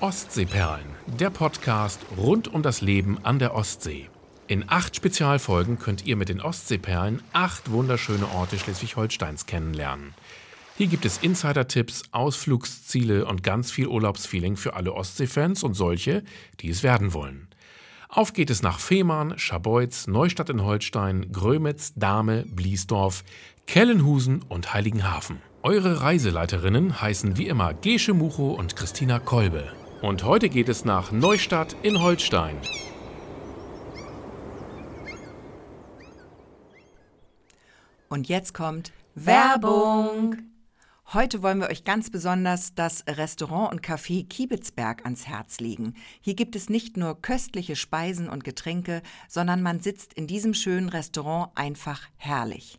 Ostseeperlen, der Podcast rund um das Leben an der Ostsee. In acht Spezialfolgen könnt ihr mit den Ostseeperlen acht wunderschöne Orte Schleswig-Holsteins kennenlernen. Hier gibt es Insider-Tipps, Ausflugsziele und ganz viel Urlaubsfeeling für alle Ostseefans und solche, die es werden wollen. Auf geht es nach Fehmarn, Scharbeutz, Neustadt in Holstein, Grömitz, Dahme, Bliesdorf, Kellenhusen und Heiligenhafen. Eure Reiseleiterinnen heißen wie immer Gesche Mucho und Christina Kolbe. Und heute geht es nach Neustadt in Holstein. Und jetzt kommt Werbung. Heute wollen wir euch ganz besonders das Restaurant und Café Kiebitzberg ans Herz legen. Hier gibt es nicht nur köstliche Speisen und Getränke, sondern man sitzt in diesem schönen Restaurant einfach herrlich.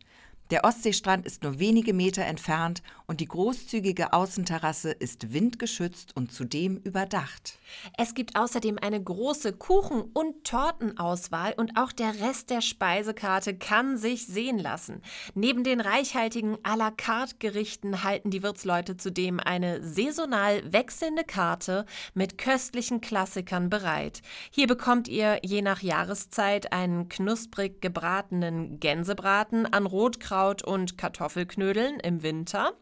Der Ostseestrand ist nur wenige Meter entfernt und die großzügige Außenterrasse ist windgeschützt und zudem überdacht. Es gibt außerdem eine große Kuchen- und Tortenauswahl und auch der Rest der Speisekarte kann sich sehen lassen. Neben den reichhaltigen à la carte Gerichten halten die Wirtsleute zudem eine saisonal wechselnde Karte mit köstlichen Klassikern bereit. Hier bekommt ihr je nach Jahreszeit einen knusprig gebratenen Gänsebraten an Rotkraut und Kartoffelknödeln im Winter,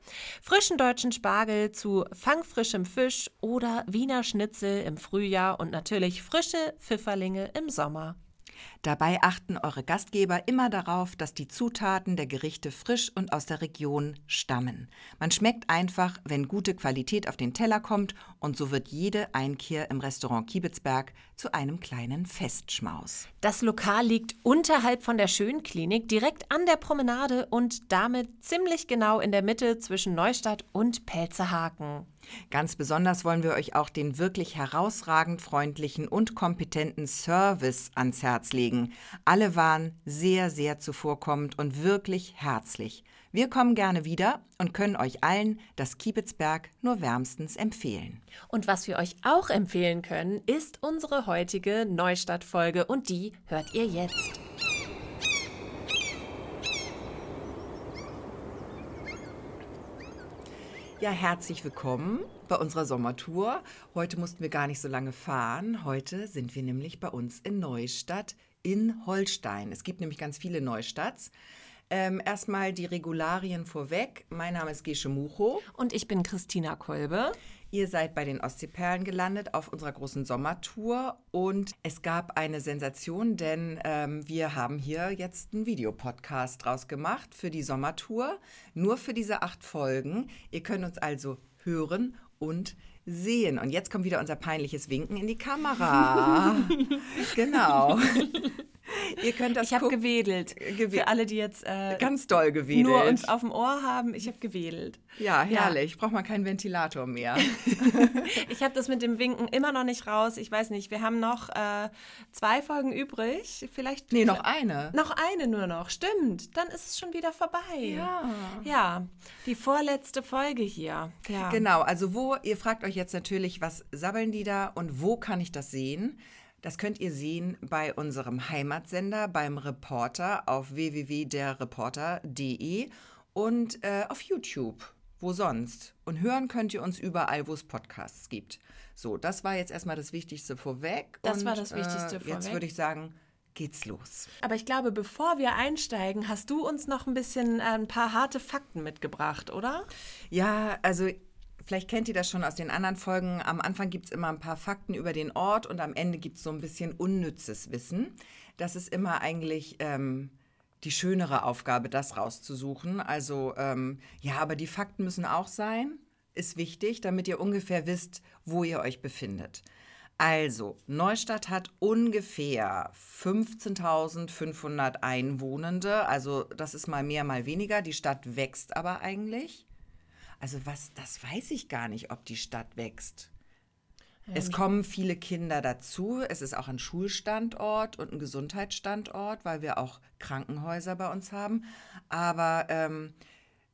frischen deutschen Spargel zu fangfrischem Fisch oder Wiener Schnitzel im Frühjahr und natürlich frische Pfifferlinge im Sommer. Dabei achten eure Gastgeber immer darauf, dass die Zutaten der Gerichte frisch und aus der Region stammen. Man schmeckt einfach, wenn gute Qualität auf den Teller kommt und so wird jede Einkehr im Restaurant Kiebitzberg zu einem kleinen Festschmaus. Das Lokal liegt unterhalb von der Schönklinik, direkt an der Promenade und damit ziemlich genau in der Mitte zwischen Neustadt und Pelzerhaken. Ganz besonders wollen wir euch auch den wirklich herausragend freundlichen und kompetenten Service ans Herz legen. Alle waren sehr, sehr zuvorkommend und wirklich herzlich. Wir kommen gerne wieder und können euch allen das Kiebitzberg nur wärmstens empfehlen. Und was wir euch auch empfehlen können, ist unsere heutige Neustadt-Folge und die hört ihr jetzt. Ja, herzlich willkommen bei unserer Sommertour. Heute mussten wir gar nicht so lange fahren. Heute sind wir nämlich bei uns in Neustadt in Holstein. Es gibt nämlich ganz viele Neustadts. Ähm, erstmal die Regularien vorweg. Mein Name ist Gesche Mucho. Und ich bin Christina Kolbe. Ihr seid bei den Ostseeperlen gelandet auf unserer großen Sommertour und es gab eine Sensation, denn ähm, wir haben hier jetzt einen Videopodcast draus gemacht für die Sommertour, nur für diese acht Folgen. Ihr könnt uns also hören und sehen. Und jetzt kommt wieder unser peinliches Winken in die Kamera. genau. Ihr könnt das Ich habe gewedelt. Gewe Für alle, die jetzt äh, ganz doll gewedelt. Nur uns auf dem Ohr haben, ich habe gewedelt. Ja, herrlich. Ja. Braucht man keinen Ventilator mehr. ich habe das mit dem Winken immer noch nicht raus. Ich weiß nicht, wir haben noch äh, zwei Folgen übrig. Vielleicht. Nee, noch eine. Noch eine nur noch. Stimmt. Dann ist es schon wieder vorbei. Ja. Ja. Die vorletzte Folge hier. Ja. Genau. Also, wo, ihr fragt euch jetzt natürlich, was sabbeln die da und wo kann ich das sehen? Das könnt ihr sehen bei unserem Heimatsender, beim Reporter auf www.derreporter.de und äh, auf YouTube. Wo sonst? Und hören könnt ihr uns überall, wo es Podcasts gibt. So, das war jetzt erstmal das Wichtigste vorweg. Das und, war das Wichtigste äh, vorweg. Jetzt würde ich sagen, geht's los. Aber ich glaube, bevor wir einsteigen, hast du uns noch ein bisschen äh, ein paar harte Fakten mitgebracht, oder? Ja, also Vielleicht kennt ihr das schon aus den anderen Folgen. Am Anfang gibt es immer ein paar Fakten über den Ort und am Ende gibt es so ein bisschen unnützes Wissen. Das ist immer eigentlich ähm, die schönere Aufgabe, das rauszusuchen. Also ähm, ja, aber die Fakten müssen auch sein, ist wichtig, damit ihr ungefähr wisst, wo ihr euch befindet. Also, Neustadt hat ungefähr 15.500 Einwohnende. Also, das ist mal mehr, mal weniger. Die Stadt wächst aber eigentlich. Also was, das weiß ich gar nicht, ob die Stadt wächst. Ja, es kommen viele Kinder dazu. Es ist auch ein Schulstandort und ein Gesundheitsstandort, weil wir auch Krankenhäuser bei uns haben. Aber ähm,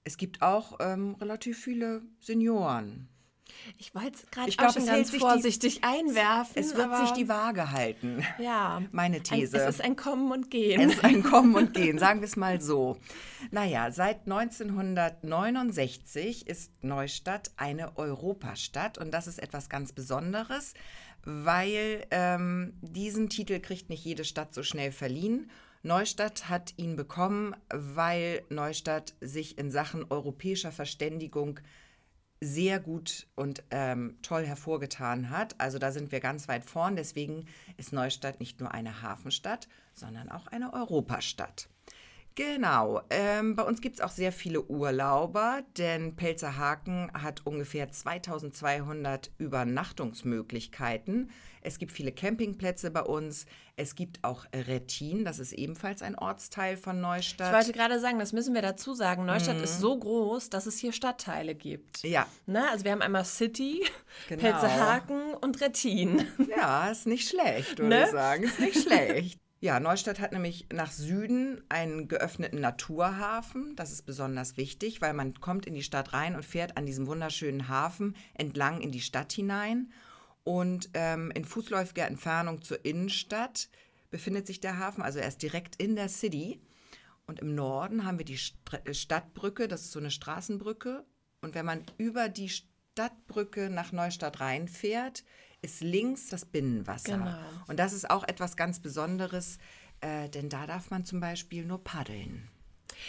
es gibt auch ähm, relativ viele Senioren. Ich wollte es gerade auch schon ganz sich die- vorsichtig einwerfen. Es wird sich die Waage halten. Ja. Meine Ein, These. es ist ein Kommen und Gehen. Es ist ein Kommen und Gehen, sagen wir es mal so. Naja, seit 1969 ist Neustadt eine Europastadt und das ist etwas ganz Besonderes, weil ähm, diesen Titel kriegt nicht jede Stadt so schnell verliehen. Neustadt hat ihn bekommen, weil Neustadt sich in Sachen europäischer Verständigung sehr gut und ähm, toll hervorgetan hat. Also da sind wir ganz weit vorn. Deswegen ist Neustadt nicht nur eine Hafenstadt, sondern auch eine Europastadt. Genau. Ähm, bei uns gibt es auch sehr viele Urlauber, denn Pelzerhaken hat ungefähr 2200 Übernachtungsmöglichkeiten. Es gibt viele Campingplätze bei uns. Es gibt auch Rettin, das ist ebenfalls ein Ortsteil von Neustadt. Ich wollte gerade sagen, das müssen wir dazu sagen. Neustadt ist so groß, dass es hier Stadtteile gibt. ja, Ne? Also wir haben einmal City, Genau. Pelzerhaken und Rettin. Ja, ist nicht schlecht, würde Ne? ich sagen. Ist nicht schlecht. Ja, Neustadt hat nämlich nach Süden einen geöffneten Naturhafen. Das ist besonders wichtig, weil man kommt in die Stadt rein und fährt an diesem wunderschönen Hafen entlang in die Stadt hinein. Und ähm, in fußläufiger Entfernung zur Innenstadt befindet sich der Hafen. Also er ist direkt in der City. Und im Norden haben wir die Stra- äh, Stadtbrücke, das ist so eine Straßenbrücke. Und wenn man über die Stadtbrücke nach Neustadt reinfährt, ist links das Binnenwasser. Genau. Und das ist auch etwas ganz Besonderes, äh, denn da darf man zum Beispiel nur paddeln.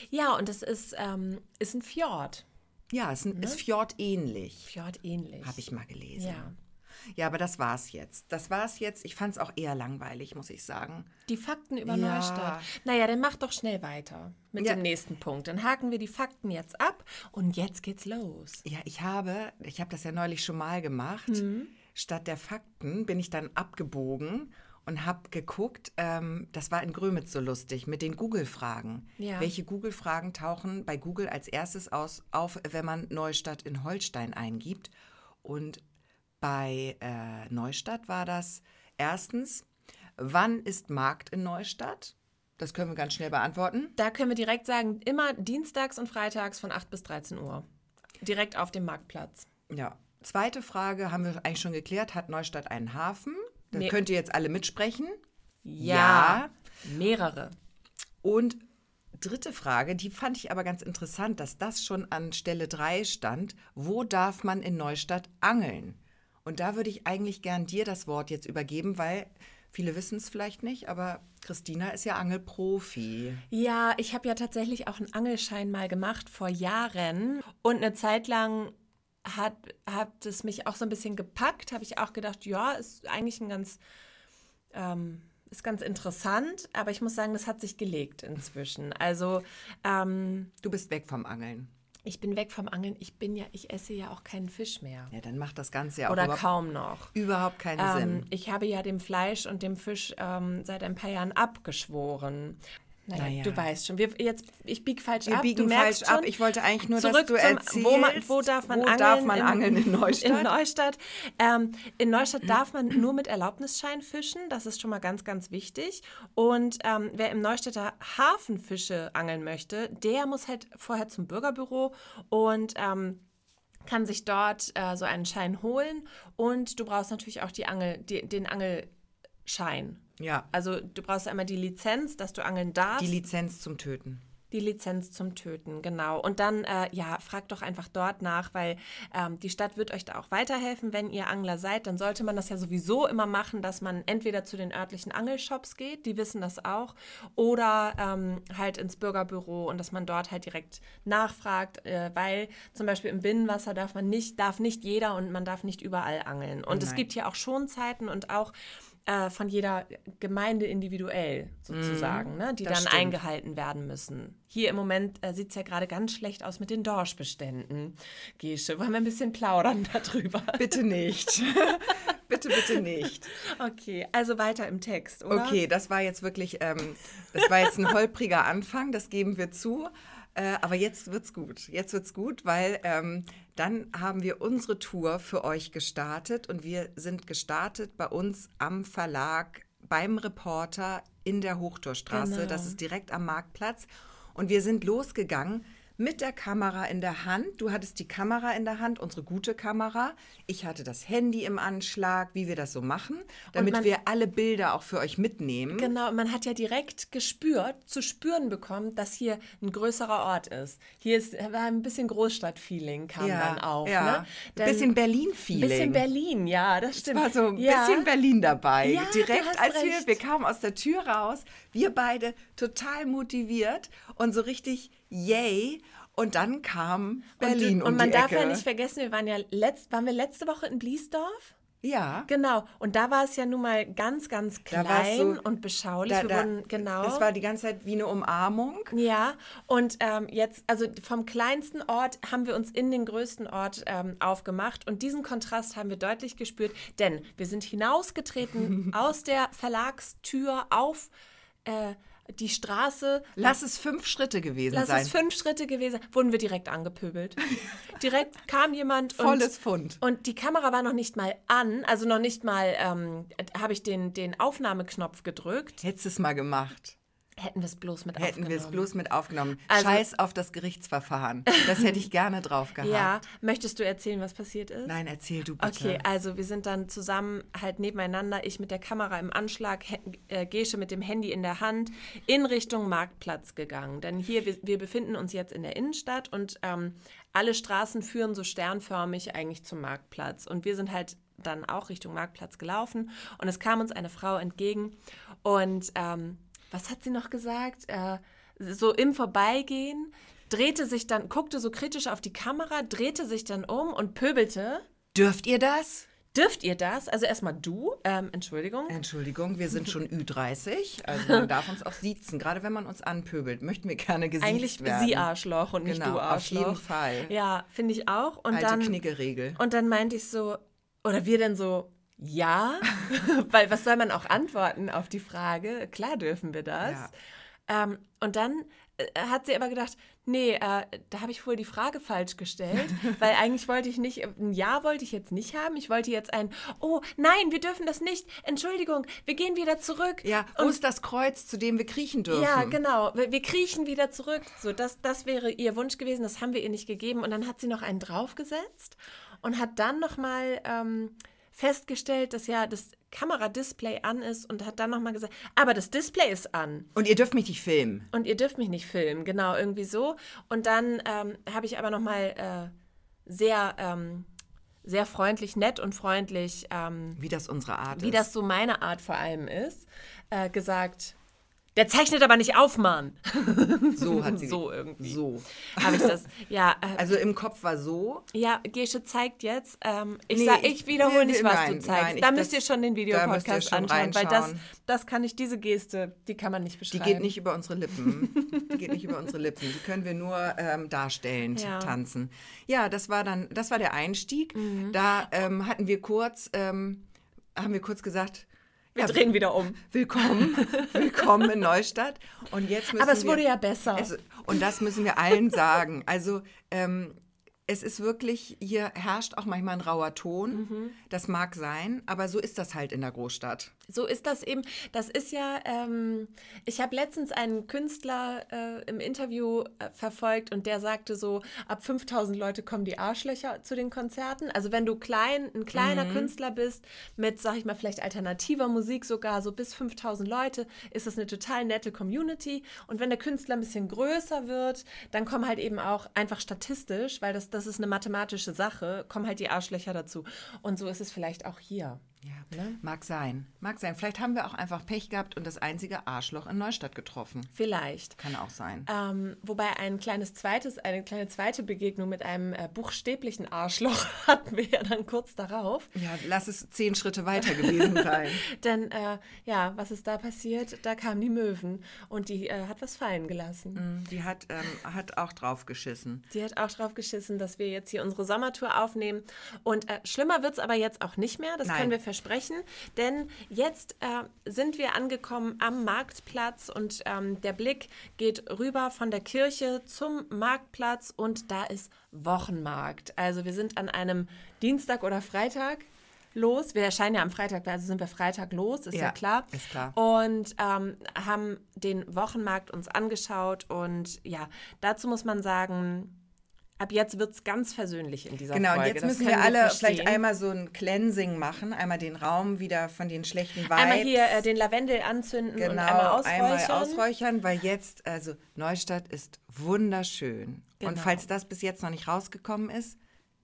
Ja, und es ist, ähm, ist ein Fjord. Ja, es ist, Ne? ist fjordähnlich, Fjord ähnlich. habe ich mal gelesen. Ja. Ja, aber das war's jetzt. Das war's jetzt. Ich fand es auch eher langweilig, muss ich sagen. Die Fakten über Ja. Neustadt. Naja, dann mach doch schnell weiter mit Ja. dem nächsten Punkt. Dann haken wir die Fakten jetzt ab und jetzt geht's los. Ja, ich habe, ich habe das ja neulich schon mal gemacht. Mhm. Statt der Fakten bin ich dann abgebogen und habe geguckt, ähm, das war in Grömitz so lustig, mit den Google-Fragen. Ja. Welche Google-Fragen tauchen bei Google als erstes aus, auf, wenn man Neustadt in Holstein eingibt? Und bei äh, Neustadt war das erstens, wann ist Markt in Neustadt? Das können wir ganz schnell beantworten. Da können wir direkt sagen, immer dienstags und freitags von 8 bis 13 Uhr. Direkt auf dem Marktplatz. Ja. Zweite Frage haben wir eigentlich schon geklärt. Hat Neustadt einen Hafen? Da Nee. könnt ihr jetzt alle mitsprechen. Ja. Mehrere. Und dritte Frage, die fand ich aber ganz interessant, dass das schon an Stelle 3 stand. Wo darf man in Neustadt angeln? Und da würde ich eigentlich gern dir das Wort jetzt übergeben, weil viele wissen es vielleicht nicht, aber Christina ist ja Angelprofi. Ja, ich habe ja tatsächlich auch einen Angelschein mal gemacht vor Jahren und eine Zeit lang hat, hat es mich auch so ein bisschen gepackt, habe ich auch gedacht, ja, ist eigentlich ein ganz, ähm, ist ganz interessant, aber ich muss sagen, das hat sich gelegt inzwischen. Also ähm, Du bist weg vom Angeln. Ich bin weg vom Angeln, ich bin ja, ich esse ja auch keinen Fisch mehr. Ja, dann macht das Ganze ja auch Oder kaum noch. überhaupt keinen Ähm, Sinn. ich habe ja dem Fleisch und dem Fisch ähm, seit ein paar Jahren abgeschworen. Naja, Naja. du weißt schon. Wir, jetzt, ich biege falsch Wir ab. biegen du merkst falsch ab. schon. Ich wollte eigentlich nur, dass Zurück du zum, erzählst, wo, man, wo darf man wo angeln? darf man angeln in Neustadt? In Neustadt, ähm, in Neustadt darf man nur mit Erlaubnisschein fischen. Das ist schon mal ganz, ganz wichtig. Und ähm, wer im Neustädter Hafen Fische angeln möchte, der muss halt vorher zum Bürgerbüro und ähm, kann sich dort äh, so einen Schein holen. Und du brauchst natürlich auch die Angel, die, den Angelschein. Ja, Also du brauchst einmal die Lizenz, dass du angeln darfst. die Lizenz zum Töten. Die Lizenz zum Töten, genau. Und dann, äh, ja, fragt doch einfach dort nach, weil ähm, die Stadt wird euch da auch weiterhelfen. Wenn ihr Angler seid, dann sollte man das ja sowieso immer machen, dass man entweder zu den örtlichen Angelshops geht, die wissen das auch, oder ähm, halt ins Bürgerbüro und dass man dort halt direkt nachfragt, äh, weil zum Beispiel im Binnenwasser darf man nicht, darf nicht jeder und man darf nicht überall angeln. Und es Nein. gibt hier auch Schonzeiten und auch äh, von jeder Gemeinde individuell sozusagen, ne, die dann stimmt. eingehalten werden müssen. Hier im Moment äh, sieht es ja gerade ganz schlecht aus mit den Dorschbeständen. Gesche, wollen wir ein bisschen plaudern darüber? Bitte nicht. bitte, bitte nicht. Okay, also weiter im Text, oder? Okay, das war jetzt wirklich, ähm, das war jetzt ein holpriger Anfang, das geben wir zu. Äh, aber jetzt wird's gut. Jetzt wird's gut, weil ähm, dann haben wir unsere Tour für euch gestartet und wir sind gestartet bei uns am Verlag beim Reporter in der Hochtorstraße. Genau. Das ist direkt am Marktplatz. Und wir sind losgegangen mit der Kamera in der Hand. Du hattest die Kamera in der Hand, unsere gute Kamera. Ich hatte das Handy im Anschlag, wie wir das so machen, damit man- wir alle Bilder auch für euch mitnehmen. Genau, man hat ja direkt gespürt, zu spüren bekommen, dass hier ein größerer Ort ist. Hier ist, war ein bisschen Großstadtfeeling kam dann auf. ja. Ne? Ein bisschen Berlin-Feeling. Bisschen Berlin, ja, das Es stimmt. war so ein ja. bisschen Berlin dabei. Ja, Direkt als wir, recht. wir kamen aus der Tür raus, wir beide total motiviert und so richtig yay. Und dann kam Berlin und, um und man darf Ecke. ja nicht vergessen, wir waren ja letzt, waren wir letzte Woche in Bliesdorf? Ja. Genau. Und da war es ja nun mal ganz, ganz klein so- und beschaulich. Da, da, wurden, genau. Das war die ganze Zeit wie eine Umarmung. Ja, und ähm, jetzt, also vom kleinsten Ort haben wir uns in den größten Ort ähm, aufgemacht und diesen Kontrast haben wir deutlich gespürt, denn wir sind hinausgetreten aus der Verlagstür auf äh, die Straße. Lass es fünf Schritte gewesen Lass sein. es fünf Schritte gewesen, wurden wir direkt angepöbelt. direkt kam jemand und, Volles Pfund. und die Kamera war noch nicht mal an, also noch nicht mal ähm, habe ich den, den Aufnahmeknopf gedrückt. Hättest du es mal gemacht. Hätten wir es bloß mit Hätten wir es aufgenommen. bloß mit aufgenommen. Also- Scheiß auf das Gerichtsverfahren. Das hätte ich gerne drauf gehabt. Ja, möchtest du erzählen, was passiert ist? Nein, erzähl du bitte. Okay, also wir sind dann zusammen halt nebeneinander, ich mit der Kamera im Anschlag, äh, Gesche mit dem Handy in der Hand, in Richtung Marktplatz gegangen. Denn hier, wir, wir befinden uns jetzt in der Innenstadt und ähm, alle Straßen führen so sternförmig eigentlich zum Marktplatz. Und wir sind halt dann auch Richtung Marktplatz gelaufen und es kam uns eine Frau entgegen und ähm, was hat sie noch gesagt? Äh, so im Vorbeigehen drehte sich dann, guckte so kritisch auf die Kamera, drehte sich dann um und pöbelte. Dürft ihr das? Dürft ihr das? Also erstmal du, ähm, Entschuldigung. Entschuldigung, wir sind schon Ü30, also man darf uns auch siezen. Gerade wenn man uns anpöbelt, möchten wir gerne gesiezt Eigentlich werden. sie Arschloch und nicht Genau, du auf Arschloch. jeden Fall. Ja, finde ich auch. Und Alte dann, Knickeregel. und dann meinte ich so, oder wir dann so, ja, weil was soll man auch antworten auf die Frage? Klar dürfen wir das. Ähm, und dann äh, hat sie aber gedacht, nee, äh, da habe ich wohl die Frage falsch gestellt, weil eigentlich wollte ich nicht, ein Ja wollte ich jetzt nicht haben. Ich wollte jetzt ein, oh nein, wir dürfen das nicht. Entschuldigung, wir gehen wieder zurück. Ja, wo ist das Kreuz, zu dem wir kriechen dürfen? Ja, genau. Wir, wir kriechen wieder zurück. So, das, das wäre ihr Wunsch gewesen. Das haben wir ihr nicht gegeben. Und dann hat sie noch einen draufgesetzt und hat dann noch mal ähm, festgestellt, dass ja das Kameradisplay an ist und hat dann noch mal gesagt, aber das Display ist an Und ihr dürft mich nicht filmen. und ihr dürft mich nicht filmen. Genau, irgendwie so. Und dann ähm, habe ich aber noch mal äh, sehr, ähm, sehr freundlich, nett und freundlich ähm, Wie das unsere Art wie ist. das so meine Art vor allem ist, äh, gesagt, der zeichnet aber nicht auf, Mann. so hat sie So irgendwie. So. Habe ich das. Ja, äh, Also im Kopf war so. ja, Gesche zeigt jetzt. Ähm, ich, Nee, sag, ich- wiederhole nee, nicht, was nein, du zeigst. nein, ich- da müsst das- ihr schon den Videopodcast anschauen, weil das, reinschauen. das kann ich, diese Geste, die kann man nicht Die beschreiben. geht nicht über unsere Lippen. Die geht nicht über unsere Lippen. Die können wir nur ähm, darstellend Ja. tanzen. Ja, das war dann, das war der Einstieg. Mhm. Da ähm, hatten wir kurz, ähm, haben wir kurz gesagt, Wir ja, drehen wieder um. willkommen, willkommen in Neustadt. Und jetzt müssen Aber es wir, wurde ja besser. Es, und das müssen wir allen sagen. Also ähm, es ist wirklich, hier herrscht auch manchmal ein rauer Ton. Mhm. Das mag sein, aber so ist das halt in der Großstadt. So ist das eben. Das ist ja, ähm, ich habe letztens einen Künstler äh, im Interview äh, verfolgt und der sagte so, ab 5000 Leute kommen die Arschlöcher zu den Konzerten. Also wenn du klein, ein kleiner Künstler bist, mit, sag ich mal, vielleicht alternativer Musik sogar, so bis 5000 Leute, ist das eine total nette Community. Und wenn der Künstler ein bisschen größer wird, dann kommen halt eben auch einfach statistisch, weil das, das ist eine mathematische Sache, kommen halt die Arschlöcher dazu. Und so ist es vielleicht auch hier. Ja, mag sein. Mag sein. Vielleicht haben wir auch einfach Pech gehabt und das einzige Arschloch in Neustadt getroffen. Vielleicht. Kann auch sein. Ähm, wobei ein kleines zweites, eine kleine zweite Begegnung mit einem äh, buchstäblichen Arschloch hatten wir ja dann kurz darauf. Ja, lass es zehn Schritte weiter gewesen sein. Denn äh, ja, was ist da passiert? Da kamen die Möwen und die äh, hat was fallen gelassen. Die hat, ähm, hat auch drauf geschissen. Die hat auch drauf geschissen, dass wir jetzt hier unsere Sommertour aufnehmen. Und äh, schlimmer wird es aber jetzt auch nicht mehr, das Nein. können wir versprechen. Denn jetzt äh, sind wir angekommen am Marktplatz und ähm, der Blick geht rüber von der Kirche zum Marktplatz und da ist Wochenmarkt. Also wir sind an einem Dienstag oder Freitag. los. Wir erscheinen ja am Freitag, also sind wir Freitag los, ist ja, ja klar. Ist klar. Und ähm, haben den Wochenmarkt uns angeschaut und ja, dazu muss man sagen, Ab jetzt wird es ganz versöhnlich in dieser genau, Folge. Genau, jetzt müssen wir alle verstehen. vielleicht einmal so ein Cleansing machen, einmal den Raum wieder von den schlechten Vibes. Einmal hier äh, den Lavendel anzünden genau, und einmal ausräuchern. einmal ausräuchern, weil jetzt, also Neustadt ist wunderschön. Genau. Und falls das bis jetzt noch nicht rausgekommen ist,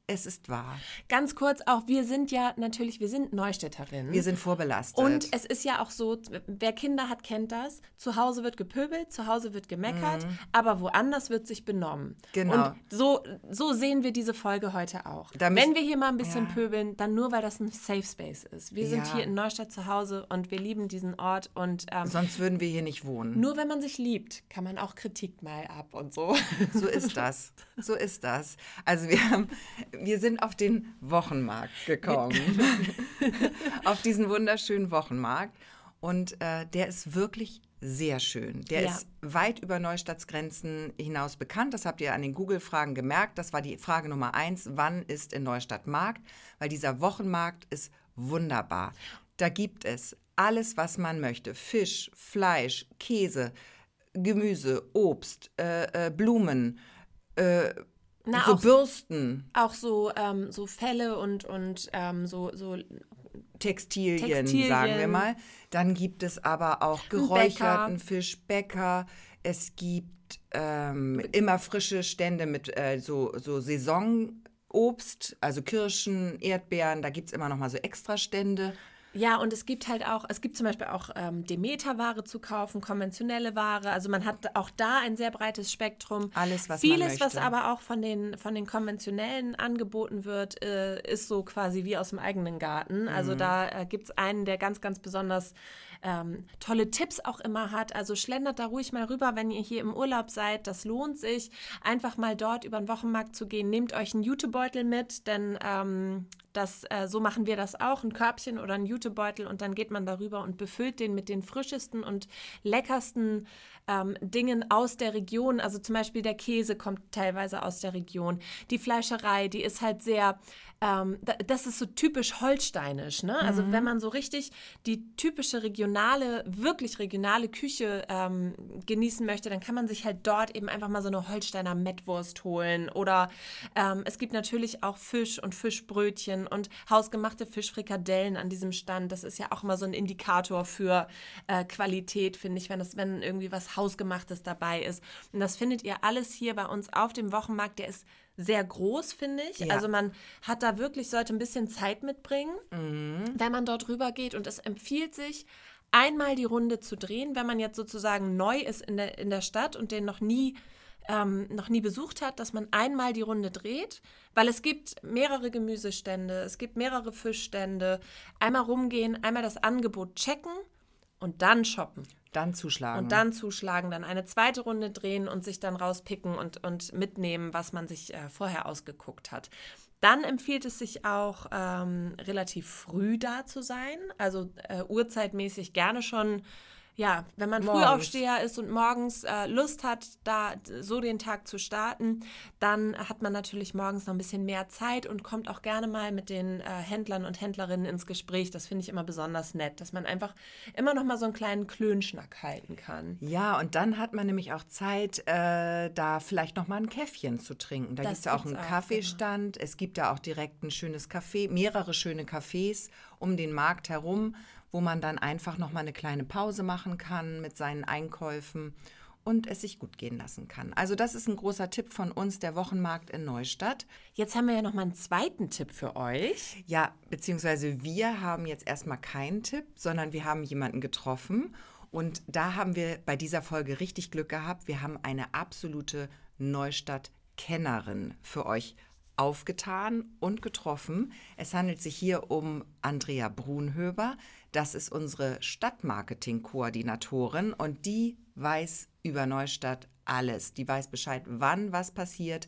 es ist wahr. Ganz kurz auch, wir sind ja natürlich, wir sind Neustädterinnen. Wir sind vorbelastet. Und es ist ja auch so, wer Kinder hat, kennt das. Zu Hause wird gepöbelt, zu Hause wird gemeckert, mhm. aber woanders wird sich benommen. Genau. Und so, so sehen wir diese Folge heute auch. Wenn wir hier mal ein bisschen ja. pöbeln, dann nur, weil das ein Safe Space ist. Wir sind ja. hier in Neustadt zu Hause und wir lieben diesen Ort. und ähm, Sonst würden wir hier nicht wohnen. Nur wenn man sich liebt, kann man auch Kritik mal ab und so. So ist das. So ist das. Also wir haben wir sind auf den Wochenmarkt gekommen. auf diesen wunderschönen Wochenmarkt. Und äh, der ist wirklich sehr schön. Der ja. ist weit über Neustadtsgrenzen hinaus bekannt. Das habt ihr an den Google-Fragen gemerkt. Das war die Frage Nummer eins. Wann ist in Neustadt Markt? Weil dieser Wochenmarkt ist wunderbar. Da gibt es alles, was man möchte. Fisch, Fleisch, Käse, Gemüse, Obst, äh, äh, Blumen, äh, na, so Bürsten. Auch so, ähm, so Felle und, und ähm, so, so Textilien, Textilien, sagen wir mal. Dann gibt es aber auch geräucherten Bäcker. Fisch, Bäcker. Es gibt ähm, immer frische Stände mit äh, so, so Saisonobst, also Kirschen, Erdbeeren. Da gibt es immer noch mal so Extrastände. Ja, und es gibt halt auch, es gibt zum Beispiel auch ähm, Demeter-Ware zu kaufen, konventionelle Ware. Also man hat auch da ein sehr breites Spektrum. Alles, was Vieles, man möchte. was aber auch von den, von den konventionellen angeboten wird, äh, ist so quasi wie aus dem eigenen Garten. Also mhm. da äh, gibt es einen, der ganz, ganz besonders ähm, tolle Tipps auch immer hat. Also schlendert da ruhig mal rüber, wenn ihr hier im Urlaub seid. Das lohnt sich, einfach mal dort über den Wochenmarkt zu gehen. Nehmt euch einen Jutebeutel mit, denn ähm, das, äh, so machen wir das auch, ein Körbchen oder ein Jutebeutel und dann geht man darüber und befüllt den mit den frischesten und leckersten ähm, Dingen aus der Region. Also zum Beispiel der Käse kommt teilweise aus der Region. Die Fleischerei, die ist halt sehr ähm, das ist so typisch holsteinisch. Ne? Also mhm. wenn man so richtig die typische regionale, wirklich regionale Küche ähm, genießen möchte, dann kann man sich halt dort eben einfach mal so eine Holsteiner Mettwurst holen. Oder ähm, es gibt natürlich auch Fisch und Fischbrötchen und hausgemachte Fischfrikadellen an diesem Stand. Das ist ja auch immer so ein Indikator für äh, Qualität, finde ich, wenn, das, wenn irgendwie was Hausgemachtes dabei ist. Und das findet ihr alles hier bei uns auf dem Wochenmarkt. Der ist sehr groß, finde ich. Ja. Also man hat da wirklich, sollte ein bisschen Zeit mitbringen, mhm. wenn man dort rüber geht. Und es empfiehlt sich, einmal die Runde zu drehen, wenn man jetzt sozusagen neu ist in der, in der Stadt und den noch nie, ähm, noch nie besucht hat, dass man einmal die Runde dreht, weil es gibt mehrere Gemüsestände, es gibt mehrere Fischstände. Einmal rumgehen, einmal das Angebot checken und dann shoppen. Dann zuschlagen. Und dann zuschlagen, dann eine zweite Runde drehen und sich dann rauspicken und, und mitnehmen, was man sich äh, vorher ausgeguckt hat. Dann empfiehlt es sich auch, ähm, relativ früh da zu sein, also äh, uhrzeitmäßig gerne schon ja, wenn man morgens. Frühaufsteher ist und morgens äh, Lust hat, da so den Tag zu starten, dann hat man natürlich morgens noch ein bisschen mehr Zeit und kommt auch gerne mal mit den äh, Händlern und Händlerinnen ins Gespräch. Das finde ich immer besonders nett, dass man einfach immer noch mal so einen kleinen Klönschnack halten kann. Ja, und dann hat man nämlich auch Zeit, äh, da vielleicht noch mal ein Käffchen zu trinken. Da gibt es ja auch einen auch, Kaffeestand. Genau. Es gibt ja auch direkt ein schönes Café, mehrere schöne Cafés um den Markt herum wo man dann einfach noch mal eine kleine Pause machen kann mit seinen Einkäufen und es sich gut gehen lassen kann. Also das ist ein großer Tipp von uns, der Wochenmarkt in Neustadt. Jetzt haben wir ja noch mal einen zweiten Tipp für euch. Ja, beziehungsweise wir haben jetzt erstmal keinen Tipp, sondern wir haben jemanden getroffen und da haben wir bei dieser Folge richtig Glück gehabt. Wir haben eine absolute Neustadt-Kennerin für euch aufgetan und getroffen. Es handelt sich hier um Andrea Brunhöber. Das ist unsere Stadtmarketing-Koordinatorin und die weiß über Neustadt alles. Die weiß Bescheid, wann was passiert,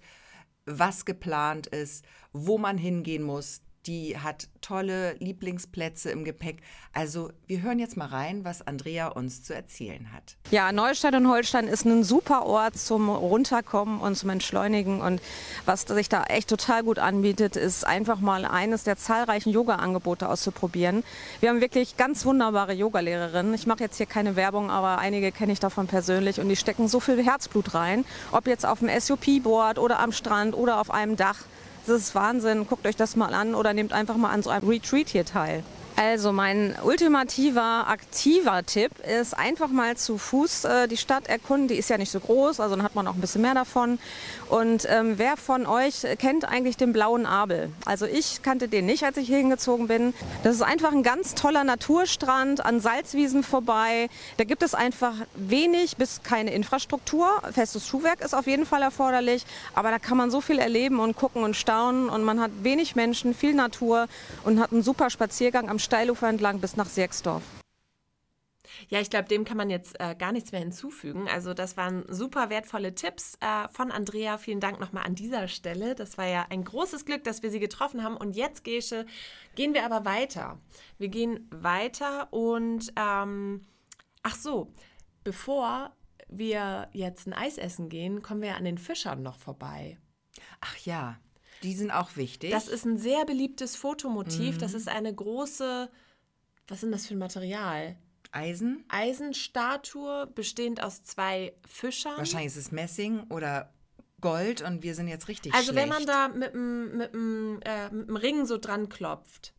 was geplant ist, wo man hingehen muss. Die hat tolle Lieblingsplätze im Gepäck. Also wir hören jetzt mal rein, was Andrea uns zu erzählen hat. Ja, Neustadt und Holstein ist ein super Ort zum Runterkommen und zum Entschleunigen. Und was sich da echt total gut anbietet, ist einfach mal eines der zahlreichen Yoga-Angebote auszuprobieren. Wir haben wirklich ganz wunderbare Yogalehrerinnen. Ich mache jetzt hier keine Werbung, aber einige kenne ich davon persönlich und die stecken so viel Herzblut rein. Ob jetzt auf dem SUP-Board oder am Strand oder auf einem Dach. Das ist Wahnsinn. Guckt euch das mal an oder nehmt einfach mal an so einem Retreat hier teil. Also mein ultimativer aktiver Tipp ist einfach mal zu Fuß äh, die Stadt erkunden. Die ist ja nicht so groß, also dann hat man auch ein bisschen mehr davon. Und ähm, wer von euch kennt eigentlich den blauen Abel? Also ich kannte den nicht, als ich hier hingezogen bin. Das ist einfach ein ganz toller Naturstrand an Salzwiesen vorbei. Da gibt es einfach wenig bis keine Infrastruktur. Festes Schuhwerk ist auf jeden Fall erforderlich, aber da kann man so viel erleben und gucken und staunen und man hat wenig Menschen, viel Natur und hat einen super Spaziergang am Steilufer entlang bis nach Sierksdorf. Ja, ich glaube, dem kann man jetzt äh, gar nichts mehr hinzufügen. Also das waren super wertvolle Tipps äh, von Andrea. Vielen Dank nochmal an dieser Stelle. Das war ja ein großes Glück, dass wir sie getroffen haben. Und jetzt, Gesche, gehen wir aber weiter. Wir gehen weiter und ähm, ach so, bevor wir jetzt ein Eis essen gehen, kommen wir an den Fischern noch vorbei. Ach ja, die sind auch wichtig. Das ist ein sehr beliebtes Fotomotiv. Mhm. Das ist eine große, was ist das für ein Material? Eisen? Eisenstatue, bestehend aus zwei Fischern. Wahrscheinlich ist es Messing oder Gold und wir sind jetzt richtig Also schlecht. wenn man da mit dem mit äh, mit Ring so dran klopft,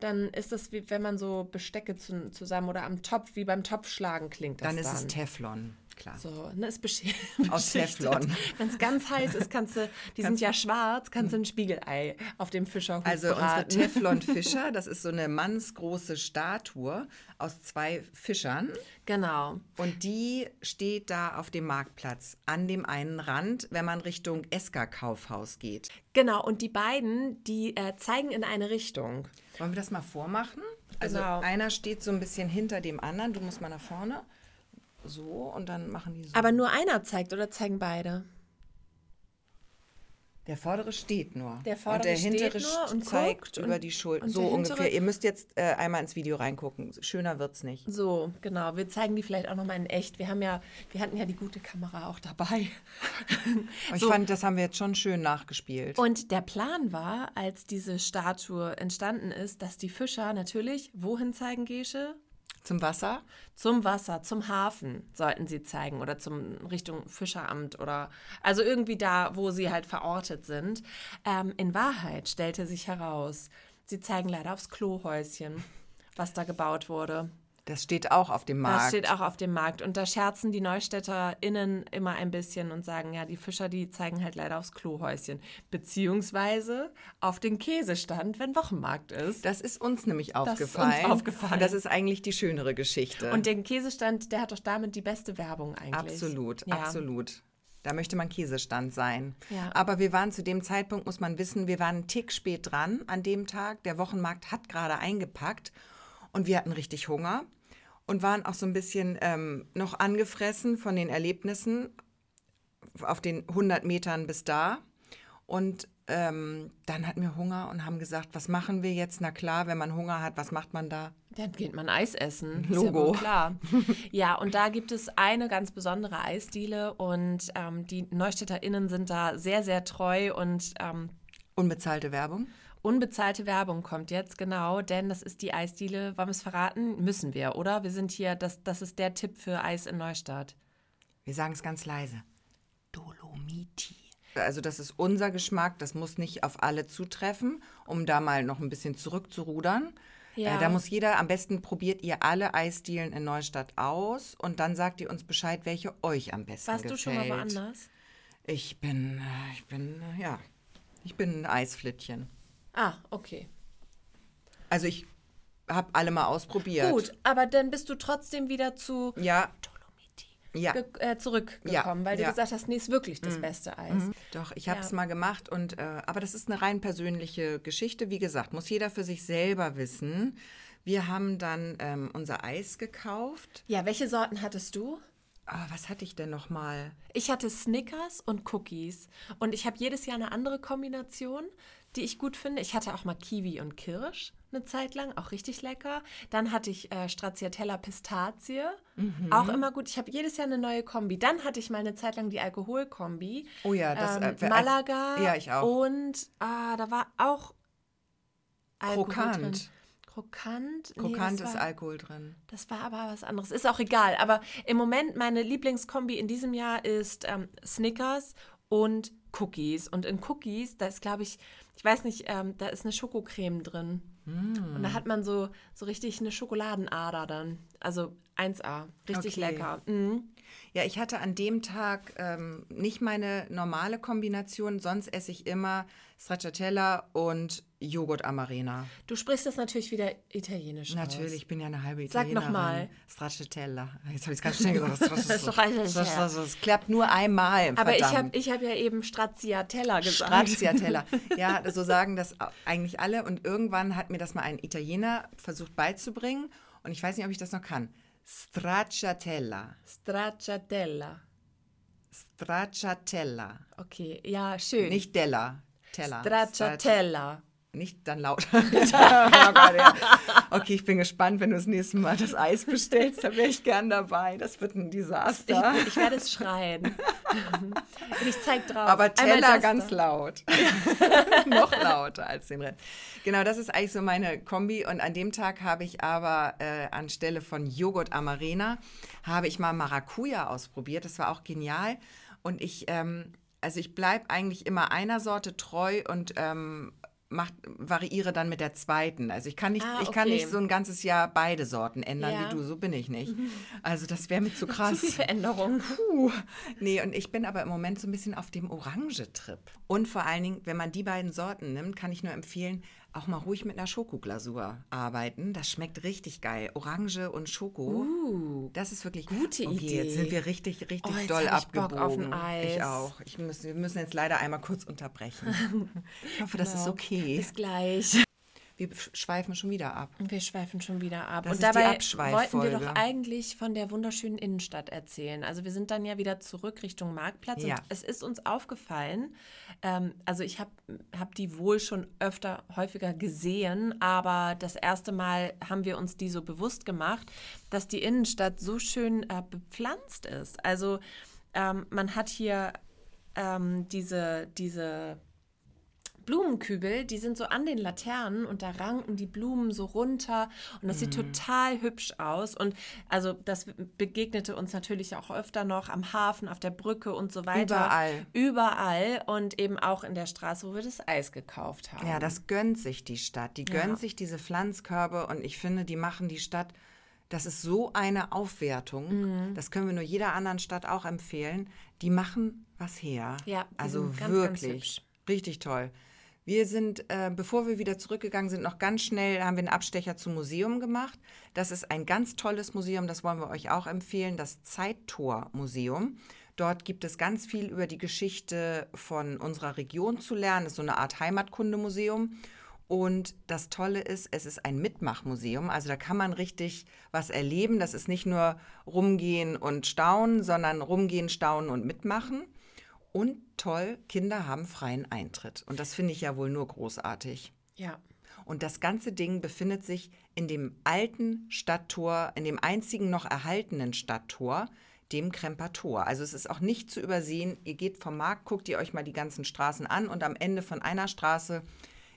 dann ist das wie wenn man so Bestecke zu, zusammen oder am Topf, wie beim Topfschlagen klingt das dann. Dann ist es Teflon klar. So, ne, ist besch Aus Teflon. Wenn es ganz heiß ist, kannst du, die sind ja schwarz, kannst du ein Spiegelei auf dem Fischerhut Also braten. unsere Teflon-Fischer, das ist so eine mannsgroße Statue aus zwei Fischern. Genau. Und die steht da auf dem Marktplatz an dem einen Rand, wenn man Richtung Esker-Kaufhaus geht. Genau, und die beiden, die äh, zeigen in eine Richtung. Wollen wir das mal vormachen? Also Genau. einer steht so ein bisschen hinter dem anderen, du musst mal nach vorne. So, und dann machen die so. Aber nur einer zeigt oder zeigen beide? Der vordere steht nur. Der vordere und der steht hintere nur und zeigt guckt über und- die Schulter. und So ungefähr. Ihr müsst jetzt äh, einmal ins Video reingucken. Schöner wird's nicht. So, genau. Wir zeigen die vielleicht auch nochmal in echt. Wir haben ja, wir hatten ja die gute Kamera auch dabei. Und ich So. fand, das haben wir jetzt schon schön nachgespielt. Und der Plan war, als diese Statue entstanden ist, dass die Fischer natürlich wohin zeigen, Gesche? Zum Wasser? Zum Wasser, zum Hafen sollten sie zeigen oder zum Richtung Fischeramt oder also irgendwie da, wo sie halt verortet sind. Ähm, in Wahrheit stellte sich heraus, sie zeigen leider aufs Klohäuschen, was da gebaut wurde. Das steht auch auf dem Markt. Das steht auch auf dem Markt. Und da scherzen die NeustädterInnen immer ein bisschen und sagen, ja, die Fischer, die zeigen halt leider aufs Klohäuschen. Beziehungsweise auf den Käsestand, wenn Wochenmarkt ist. Das ist uns nämlich ist uns aufgefallen. aufgefallen. Und das ist eigentlich die schönere Geschichte. Und den Käsestand, der hat doch damit die beste Werbung eigentlich. Absolut, Ja. absolut. Da möchte man Käsestand sein. Ja. Aber wir waren zu dem Zeitpunkt, muss man wissen, wir waren einen Tick spät dran an dem Tag. Der Wochenmarkt hat gerade eingepackt und wir hatten richtig Hunger und waren auch so ein bisschen ähm, noch angefressen von den Erlebnissen auf den 100 Metern bis da. Und ähm, dann hatten wir Hunger und haben gesagt, was machen wir jetzt? Na klar, wenn man Hunger hat, was macht man da? Dann geht man Eis essen. Logo. Ja klar. ja, und da gibt es eine ganz besondere Eisdiele und ähm, die NeustädterInnen sind da sehr, sehr treu und ähm, Unbezahlte Werbung. Unbezahlte Werbung kommt jetzt, genau, denn das ist die Eisdiele. Wollen wir es verraten? Müssen wir, oder? Wir sind hier, das, das ist der Tipp für Eis in Neustadt. Wir sagen es ganz leise. Dolomiti. Also das ist unser Geschmack, das muss nicht auf alle zutreffen, um da mal noch ein bisschen zurückzurudern. Ja. Äh, da muss jeder, am besten probiert ihr alle Eisdielen in Neustadt aus und dann sagt ihr uns Bescheid, welche euch am besten Warst du gefällt. schon mal woanders? Ich bin, äh, ich bin, äh, ja, ich bin ein Eisflittchen. Ah, okay. Also ich habe alle mal ausprobiert. Gut, aber dann bist du trotzdem wieder zu Ja, Dolomiti ja. äh, zurückgekommen, Ja, weil du ja. Mhm. gesagt hast, nee, ist wirklich das beste Eis. Doch, ich habe es mal gemacht und äh, aber das ist eine rein persönliche Geschichte. Wie gesagt, muss jeder für sich selber wissen. Wir haben dann ähm, unser Eis gekauft. Ja, welche Sorten hattest du? Ah, was hatte ich denn noch mal? Ich hatte Snickers und Cookies. Und ich habe jedes Jahr eine andere Kombination, die ich gut finde. Ich hatte auch mal Kiwi und Kirsch eine Zeit lang, auch richtig lecker. Dann hatte ich äh, Stracciatella Pistazie, auch immer gut. Ich habe jedes Jahr eine neue Kombi. Dann hatte ich mal eine Zeit lang die Alkoholkombi. Oh ja, das, ähm, äh, Malaga. Ja, ich auch. Und ah, da war auch Alkohol Krokant. drin. Krokant? Nee, Krokant das ist war- Alkohol drin. das war aber was anderes. Ist auch egal. Aber im Moment meine Lieblingskombi in diesem Jahr ist ähm, Snickers und Cookies. Und in Cookies, da ist, glaube ich, ich weiß nicht, ähm, da ist eine Schokocreme drin. Mm. Und da hat man so, so richtig eine Schokoladenader dann. Also 1A. Richtig Okay. lecker. Mhm. Ja, ich hatte an dem Tag ähm, nicht meine normale Kombination, sonst esse ich immer Stracciatella und Joghurt Amarena. Du sprichst das natürlich wieder italienisch Natürlich, aus. ich bin ja eine halbe Sag Italienerin. noch mal. Stracciatella. Jetzt habe ich es ganz schnell gesagt. Stracciatella. Es klappt nur einmal. Aber ich habe ich hab ja eben Stracciatella gesagt. Stracciatella. Ja, so sagen das eigentlich alle. Und irgendwann hat mir das mal ein Italiener versucht beizubringen. Und ich weiß nicht, ob ich das noch kann. Stracciatella. Stracciatella. Stracciatella. Okay, ja, schön. Nicht Della. Teller. Stracciatella. Nicht dann laut. oh. Okay, ich bin gespannt, wenn du das nächste Mal das Eis bestellst, da wäre ich gern dabei. Das wird ein Ich, Desaster. ich werde es schreien. Und ich zeig drauf. Aber Teller ganz da. laut. Noch lauter als den Rest. Genau, das ist eigentlich so meine Kombi. Und an dem Tag habe ich aber äh, anstelle von Joghurt Amarena, habe ich mal Maracuja ausprobiert. Das war auch genial. Und ich, ähm, also ich bleibe eigentlich immer einer Sorte treu und ähm, mach, variiere dann mit der zweiten. Also ich kann nicht, Ah, ich kann okay. nicht so ein ganzes Jahr beide Sorten ändern Ja. wie du. So bin ich nicht. Also das wäre mir zu krass. Zu viel Veränderung. Puh. Nee, und ich bin aber im Moment so ein bisschen auf dem Orange-Trip. Und vor allen Dingen, wenn man die beiden Sorten nimmt, kann ich nur empfehlen, auch mal ruhig mit einer Schokoglasur arbeiten. Das schmeckt richtig geil. Orange und Schoko. Das ist wirklich Gute okay, Idee. Jetzt sind wir richtig, richtig Oh, doll abgebogen. Ich auch. Ich muss, wir müssen jetzt leider einmal kurz unterbrechen. Ich hoffe, das ist Genau. okay. Bis gleich. Wir schweifen schon wieder ab. Wir schweifen schon wieder ab. Das und ist die dabei wollten wir doch eigentlich von der wunderschönen Innenstadt erzählen. Also wir sind dann ja wieder zurück Richtung Marktplatz Ja. und es ist uns aufgefallen, ähm, also ich habe hab die wohl schon öfter, häufiger gesehen, aber das erste Mal haben wir uns die so bewusst gemacht, dass die Innenstadt so schön äh, bepflanzt ist. Also ähm, man hat hier ähm, diese, diese Blumenkübel, die sind so an den Laternen und da ranken die Blumen so runter und das Mhm. sieht total hübsch aus. Und also das begegnete uns natürlich auch öfter noch am Hafen, auf der Brücke und so weiter. Überall. Überall und eben auch in der Straße, wo wir das Eis gekauft haben. Ja, das gönnt sich die Stadt. Die gönnt Ja. sich diese Pflanzkörbe und ich finde, die machen die Stadt, das ist so eine Aufwertung. Mhm. Das können wir nur jeder anderen Stadt auch empfehlen. Die machen was her. Ja, also ganz, ganz wirklich. hübsch. Richtig toll. Wir sind, äh, bevor wir wieder zurückgegangen sind, noch ganz schnell, haben wir einen Abstecher zum Museum gemacht. Das ist ein ganz tolles Museum, das wollen wir euch auch empfehlen, das Zeittor-Museum. Dort gibt es ganz viel über die Geschichte von unserer Region zu lernen. Das ist so eine Art Heimatkundemuseum. Und das Tolle ist, es ist ein Mitmachmuseum. Also da kann man richtig was erleben. Das ist nicht nur rumgehen und staunen, sondern rumgehen, staunen und mitmachen. Und toll, Kinder haben freien Eintritt. Und das finde ich ja wohl nur großartig. Ja. Und das ganze Ding befindet sich in dem alten Stadttor, in dem einzigen noch erhaltenen Stadttor, dem Kremper Tor. Also es ist auch nicht zu übersehen. Ihr geht vom Markt, guckt ihr euch mal die ganzen Straßen an und am Ende von einer Straße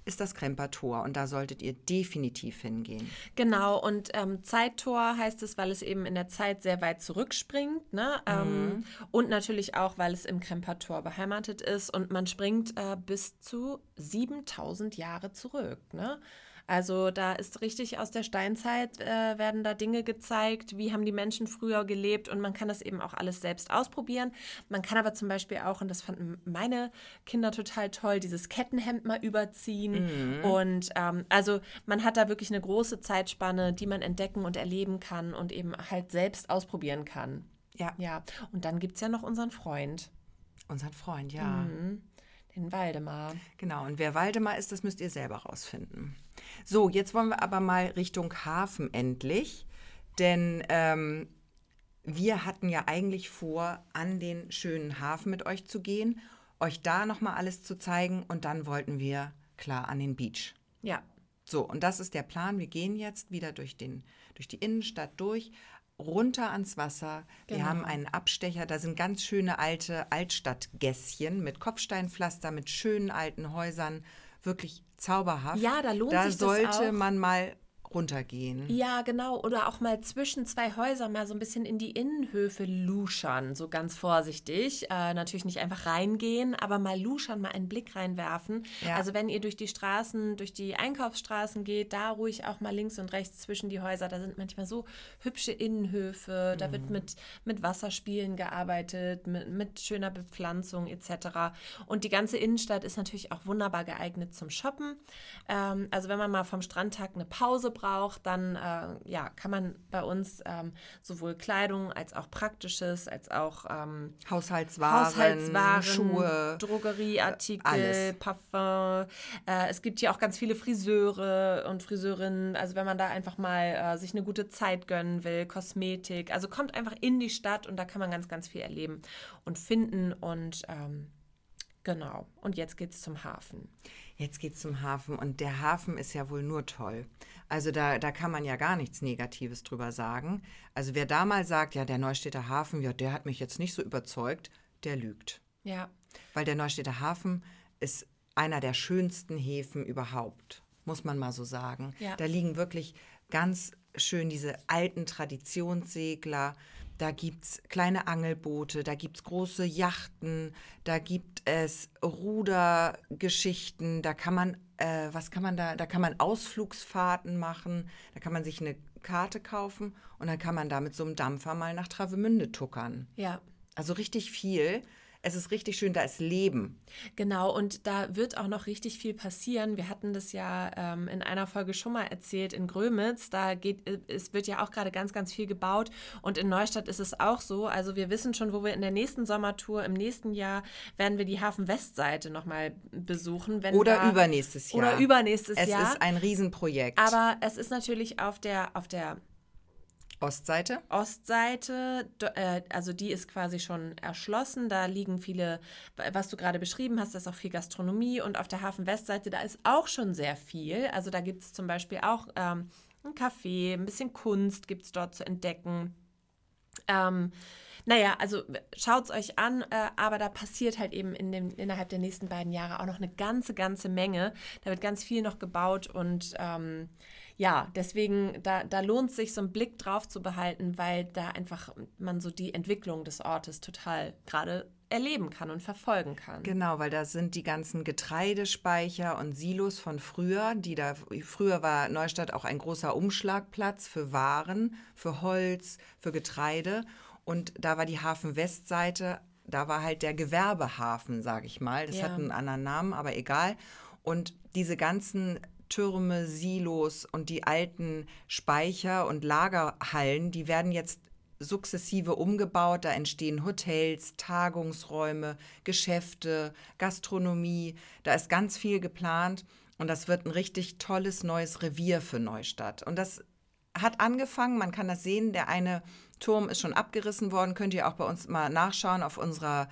ist das Kremper Tor. Und da solltet ihr definitiv hingehen. Genau, und ähm, Zeittor heißt es, weil es eben in der Zeit sehr weit zurückspringt. Ne? Ähm, und natürlich auch, weil es im Krempertor beheimatet ist und man springt äh, bis zu 7000 Jahre zurück. Ne? Also da ist richtig aus der Steinzeit äh, werden da Dinge gezeigt, wie haben die Menschen früher gelebt und man kann das eben auch alles selbst ausprobieren. Man kann aber zum Beispiel auch, und das fanden meine Kinder total toll, dieses Kettenhemd mal überziehen. Und ähm, also man hat da wirklich eine große Zeitspanne, die man entdecken und erleben kann und eben halt selbst ausprobieren kann. Ja, Ja, und dann gibt es ja noch unseren Freund, unseren Freund, ja. den Waldemar. Genau, und wer Waldemar ist, das müsst ihr selber rausfinden. So, jetzt wollen wir aber mal Richtung Hafen endlich, denn ähm, wir hatten ja eigentlich vor, an den schönen Hafen mit euch zu gehen, euch da nochmal alles zu zeigen und dann wollten wir klar an den Beach. Ja. So, und das ist der Plan. Wir gehen jetzt wieder durch, den, durch die Innenstadt durch, runter ans Wasser. Wir Genau. haben einen Abstecher, da sind ganz schöne alte Altstadtgässchen mit Kopfsteinpflaster, mit schönen alten Häusern. Wirklich zauberhaft. Ja, da lohnt da sich das sollte auch. man mal runtergehen. Ja, genau. Oder auch mal zwischen zwei Häusern mal so ein bisschen in die Innenhöfe luschern, so ganz vorsichtig. Äh, natürlich nicht einfach reingehen, aber mal luschern, mal einen Blick reinwerfen. Ja. Also wenn ihr durch die Straßen, durch die Einkaufsstraßen geht, da ruhig auch mal links und rechts zwischen die Häuser. Da sind manchmal so hübsche Innenhöfe. Da Mhm. wird mit, mit Wasserspielen gearbeitet, mit, mit schöner Bepflanzung etc. Und die ganze Innenstadt ist natürlich auch wunderbar geeignet zum Shoppen. Ähm, also wenn man mal vom Strandtag eine Pause braucht, dann äh, ja, kann man bei uns ähm, sowohl Kleidung als auch Praktisches, als auch ähm, Haushaltswaren, Haushaltswaren, Schuhe. Drogerieartikel, alles. Parfum. Äh, es gibt hier auch ganz viele Friseure und Friseurinnen. Also wenn man da einfach mal äh, sich eine gute Zeit gönnen will, Kosmetik. Also kommt einfach in die Stadt und da kann man ganz, ganz viel erleben und finden. Und ähm, genau. Und jetzt geht's zum Hafen. Jetzt geht's zum Hafen und der Hafen ist ja wohl nur toll. Also da, da kann man ja gar nichts Negatives drüber sagen. Also wer da mal sagt, ja, der Neustädter Hafen, ja, der hat mich jetzt nicht so überzeugt, der lügt. Ja. Weil der Neustädter Hafen ist einer der schönsten Häfen überhaupt, muss man mal so sagen. Ja. Da liegen wirklich ganz schön diese alten Traditionssegler. Da gibt es kleine Angelboote, da gibt es große Yachten, da gibt es Rudergeschichten, da kann man, äh, was kann man da, da kann man Ausflugsfahrten machen, da kann man sich eine Karte kaufen und dann kann man da mit so einem Dampfer mal nach Travemünde tuckern. Ja. Also richtig viel. Es ist richtig schön, da ist Leben. Genau, und da wird auch noch richtig viel passieren. Wir hatten das ja ähm, in einer Folge schon mal erzählt in Grömitz. Da geht, äh, es wird ja auch gerade ganz, ganz viel gebaut. Und in Neustadt ist es auch so. Also wir wissen schon, wo wir in der nächsten Sommertour im nächsten Jahr werden wir die Hafen-Westseite nochmal besuchen. Oder da, übernächstes Jahr. Oder übernächstes es Jahr. ist ein Riesenprojekt. Aber es ist natürlich auf der, auf der Ostseite? Ostseite, äh, also die ist quasi schon erschlossen. Da liegen viele, was du gerade beschrieben hast, da ist auch viel Gastronomie. Und auf der Hafen-Westseite, da ist auch schon sehr viel. Also da gibt es zum Beispiel auch ähm, ein Café, ein bisschen Kunst gibt es dort zu entdecken. Ähm, naja, also schaut es euch an, äh, aber da passiert halt eben in dem, innerhalb der nächsten beiden Jahre auch noch eine ganze, ganze Menge. Da wird ganz viel noch gebaut und ähm, ja, deswegen, da, da lohnt sich so einen Blick drauf zu behalten, weil da einfach man so die Entwicklung des Ortes total gerade erleben kann und verfolgen kann. Genau, weil da sind die ganzen Getreidespeicher und Silos von früher, die da früher war Neustadt auch ein großer Umschlagplatz für Waren, für Holz, für Getreide und da war die Hafen-Westseite, da war halt der Gewerbehafen, sage ich mal. Das Ja. hat einen anderen Namen, aber egal. Und diese ganzen Türme, Silos und die alten Speicher und Lagerhallen, die werden jetzt sukzessive umgebaut. Da entstehen Hotels, Tagungsräume, Geschäfte, Gastronomie. Da ist ganz viel geplant und das wird ein richtig tolles neues Revier für Neustadt. Und das hat angefangen, man kann das sehen, der eine Turm ist schon abgerissen worden, könnt ihr auch bei uns mal nachschauen auf unserer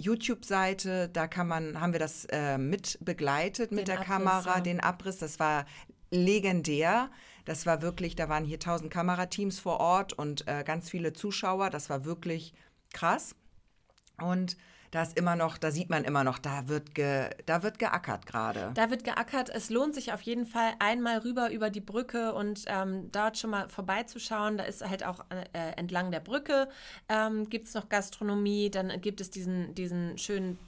YouTube-Seite. Da kann man, haben wir das äh, mit begleitet mit Den der Abriss, Kamera, ja. den Abriss. Das war legendär. Das war wirklich, da waren hier 1000 Kamerateams vor Ort und äh, ganz viele Zuschauer. Das war wirklich krass. Und da ist immer noch, da sieht man immer noch, da wird, ge, da wird geackert gerade. Da wird geackert. Es lohnt sich auf jeden Fall einmal rüber über die Brücke und ähm, dort schon mal vorbeizuschauen. Da ist halt auch äh, entlang der Brücke ähm, gibt es noch Gastronomie. Dann gibt es diesen, diesen schönen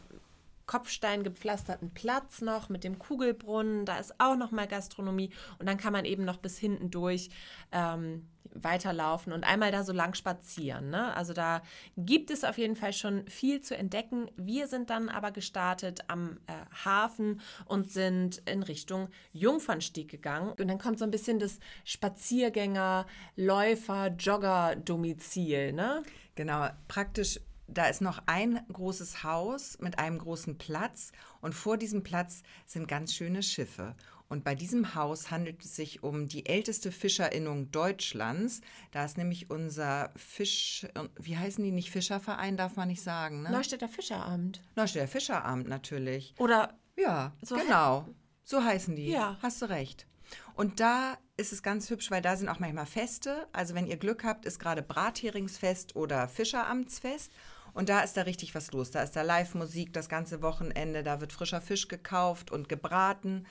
Kopfstein gepflasterten Platz noch mit dem Kugelbrunnen. Da ist auch noch mal Gastronomie. Und dann kann man eben noch bis hinten durch ähm, weiterlaufen und einmal da so lang spazieren. Ne? Also da gibt es auf jeden Fall schon viel zu entdecken. Wir sind dann aber gestartet am äh, Hafen und sind in Richtung Jungfernstieg gegangen. Und dann kommt so ein bisschen das Spaziergänger, Läufer, Jogger-Domizil. Ne? Genau, praktisch, da ist noch ein großes Haus mit einem großen Platz und vor diesem Platz sind ganz schöne Schiffe. Und bei diesem Haus handelt es sich um die älteste Fischerinnung Deutschlands. Da ist nämlich unser Fisch, wie heißen die nicht Fischerverein, darf man nicht sagen, ne? Neustädter Fischeramt. Neustädter Fischeramt natürlich. Oder Ja, So genau. So heißen die. Ja. Hast du recht. Und da ist es ganz hübsch, weil da sind auch manchmal Feste. Also wenn ihr Glück habt, ist gerade Bratheringsfest oder Fischeramtsfest. Und da ist da richtig was los. Da ist da Live-Musik das ganze Wochenende. Da wird frischer Fisch gekauft und gebraten.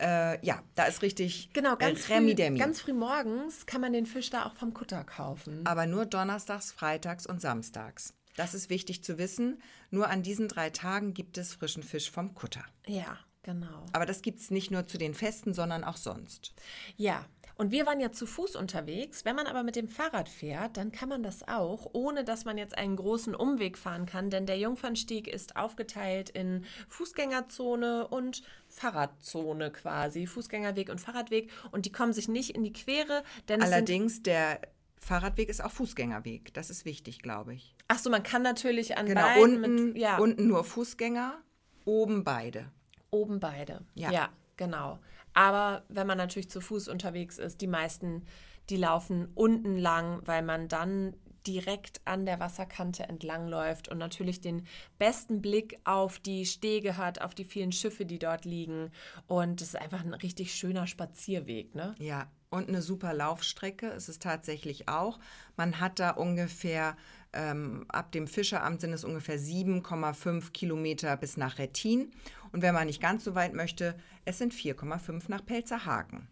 Äh, ja, da ist richtig genau, ganz, äh, früh, ganz früh morgens kann man den Fisch da auch vom Kutter kaufen. Aber nur donnerstags, freitags und samstags. Das ist wichtig zu wissen. Nur an diesen drei Tagen gibt es frischen Fisch vom Kutter. Ja, genau. Aber das gibt es nicht nur zu den Festen, sondern auch sonst. Ja, und wir waren ja zu Fuß unterwegs. Wenn man aber mit dem Fahrrad fährt, dann kann man das auch, ohne dass man jetzt einen großen Umweg fahren kann, denn der Jungfernstieg ist aufgeteilt in Fußgängerzone und Fahrradzone quasi, Fußgängerweg und Fahrradweg und die kommen sich nicht in die Quere, denn Allerdings, der Fahrradweg ist auch Fußgängerweg. Das ist wichtig, glaube ich. ach so, man kann natürlich an Genau, beiden unten, mit, ja, unten nur Fußgänger, oben beide. Oben beide. Ja. Ja. genau. Aber wenn man natürlich zu Fuß unterwegs ist, die meisten, die laufen unten lang, weil man dann direkt an der Wasserkante entlang läuft und natürlich den besten Blick auf die Stege hat, auf die vielen Schiffe, die dort liegen. Und es ist einfach ein richtig schöner Spazierweg, ne? Ja, und eine super Laufstrecke ist es tatsächlich auch. Man hat da ungefähr, ähm, ab dem Fischeramt sind es ungefähr 7,5 Kilometer bis nach Rettin. Und wenn man nicht ganz so weit möchte, es sind 4,5 nach Pelzerhaken.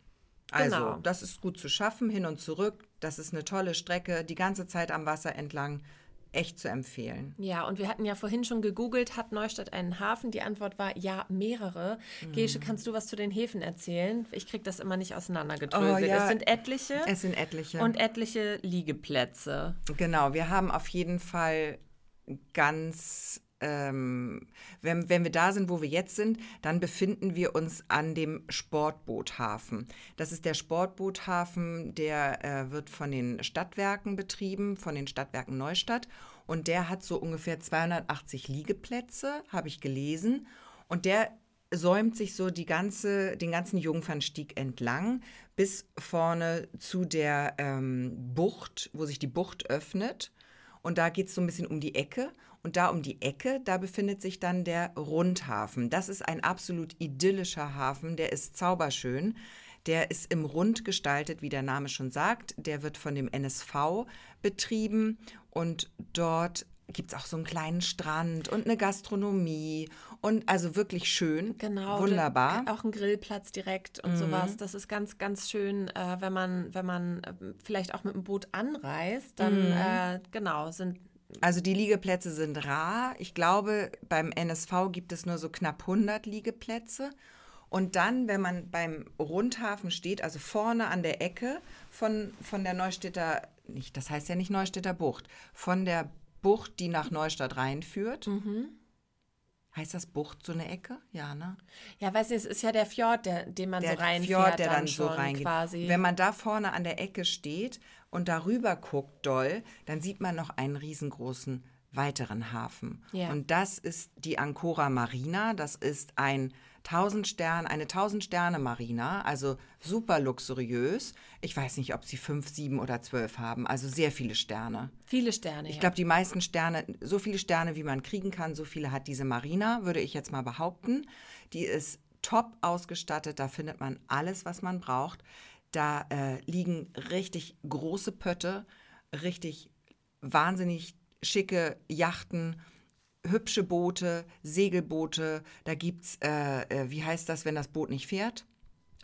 Also, Genau. das ist gut zu schaffen, hin und zurück. Das ist eine tolle Strecke, die ganze Zeit am Wasser entlang. Echt zu empfehlen. Ja, und wir hatten ja vorhin schon gegoogelt, hat Neustadt einen Hafen? Die Antwort war ja, mehrere. Mhm. Gesche, kannst du was zu den Häfen erzählen? Ich kriege das immer nicht auseinandergedröselt. Oh, ja. Es sind etliche Es sind etliche. und etliche Liegeplätze. Genau, wir haben auf jeden Fall ganz, ähm, wenn, wenn wir da sind, wo wir jetzt sind, dann befinden wir uns an dem Sportboothafen. Das ist der Sportboothafen, der äh, wird von den Stadtwerken betrieben, von den Stadtwerken Neustadt. Und der hat so ungefähr 280 Liegeplätze, habe ich gelesen. Und der säumt sich so die ganze, den ganzen Jungfernstieg entlang bis vorne zu der ähm, Bucht, wo sich die Bucht öffnet. Und da geht es so ein bisschen um die Ecke. Und da um die Ecke, da befindet sich dann der Rundhafen. Das ist ein absolut idyllischer Hafen, der ist zauberschön. Der ist im Rund gestaltet, wie der Name schon sagt. Der wird von dem NSV betrieben und dort gibt es auch so einen kleinen Strand und eine Gastronomie und also wirklich schön. Genau. Wunderbar. Mhm. Auch ein Grillplatz direkt und sowas. Das ist ganz, ganz schön, äh, wenn man, wenn man äh, vielleicht auch mit dem Boot anreist, dann Mhm. äh, genau, sind Also die Liegeplätze sind rar. Ich glaube, beim NSV gibt es nur so knapp 100 Liegeplätze. Und dann, wenn man beim Rundhafen steht, also vorne an der Ecke von, von der Neustädter, nicht, das heißt ja nicht Neustädter Bucht, von der Bucht, die nach Neustadt reinführt. Heißt das Bucht so eine Ecke? Ja, ne? ja, weiß nicht, es ist ja der Fjord, der, den man der so reinfährt, Fjord, der dann, dann, so reingeht. quasi. Wenn man da vorne an der Ecke steht und darüber guckt doll, dann sieht man noch einen riesengroßen weiteren Hafen. Ja. Und das ist die Ancora Marina. Das ist ein 1000 Stern, eine 1000 Sterne Marina, also super luxuriös. Ich weiß nicht, ob sie fünf, sieben oder zwölf haben, also sehr viele Sterne. Viele Sterne. Ich ja. glaube, die meisten Sterne, so viele Sterne, wie man kriegen kann, so viele hat diese Marina, würde ich jetzt mal behaupten. Die ist top ausgestattet, da findet man alles, was man braucht. Da äh, liegen richtig große Pötte, richtig wahnsinnig schicke Yachten, hübsche Boote, Segelboote. Da gibt es, äh, äh, wie heißt das, wenn das Boot nicht fährt?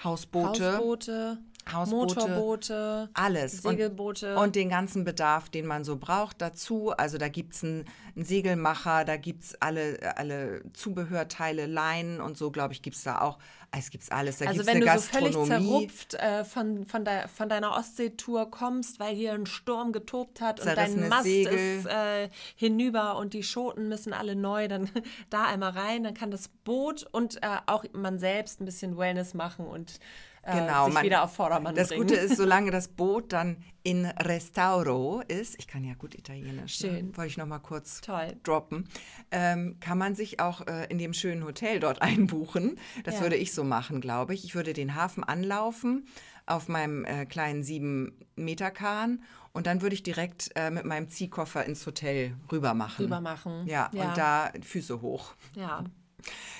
Hausboote. Hausboote, Hausboote, Motorboote, alles. Segelboote. Und, und den ganzen Bedarf, den man so braucht dazu. Also da gibt es einen, einen Segelmacher, da gibt es alle, alle Zubehörteile, Leinen und so, glaube ich, gibt es da auch. Es gibt alles. Da also gibt es wenn eine du so völlig zerrupft äh, von, von, der, von deiner Ostseetour kommst, weil hier ein Sturm getobt hat und dein Mast Segel. ist äh, hinüber und die Schoten müssen alle neu, dann da einmal rein, dann kann das Boot und äh, auch man selbst ein bisschen Wellness machen und Genau, sich man- wieder auf Vordermann Das bringen. Gute ist, solange das Boot dann in Restauro ist, ich kann ja gut Italienisch, Schön. Ne? wollte ich noch mal kurz Toll. droppen, ähm, kann man sich auch äh, in dem schönen Hotel dort einbuchen. Das Ja. würde ich so machen, glaube ich. Ich würde den Hafen anlaufen auf meinem äh, kleinen sieben Meter Kahn und dann würde ich direkt äh, mit meinem Ziehkoffer ins Hotel rüber machen. Rüber machen. Ja, Ja. und da Füße hoch. Ja.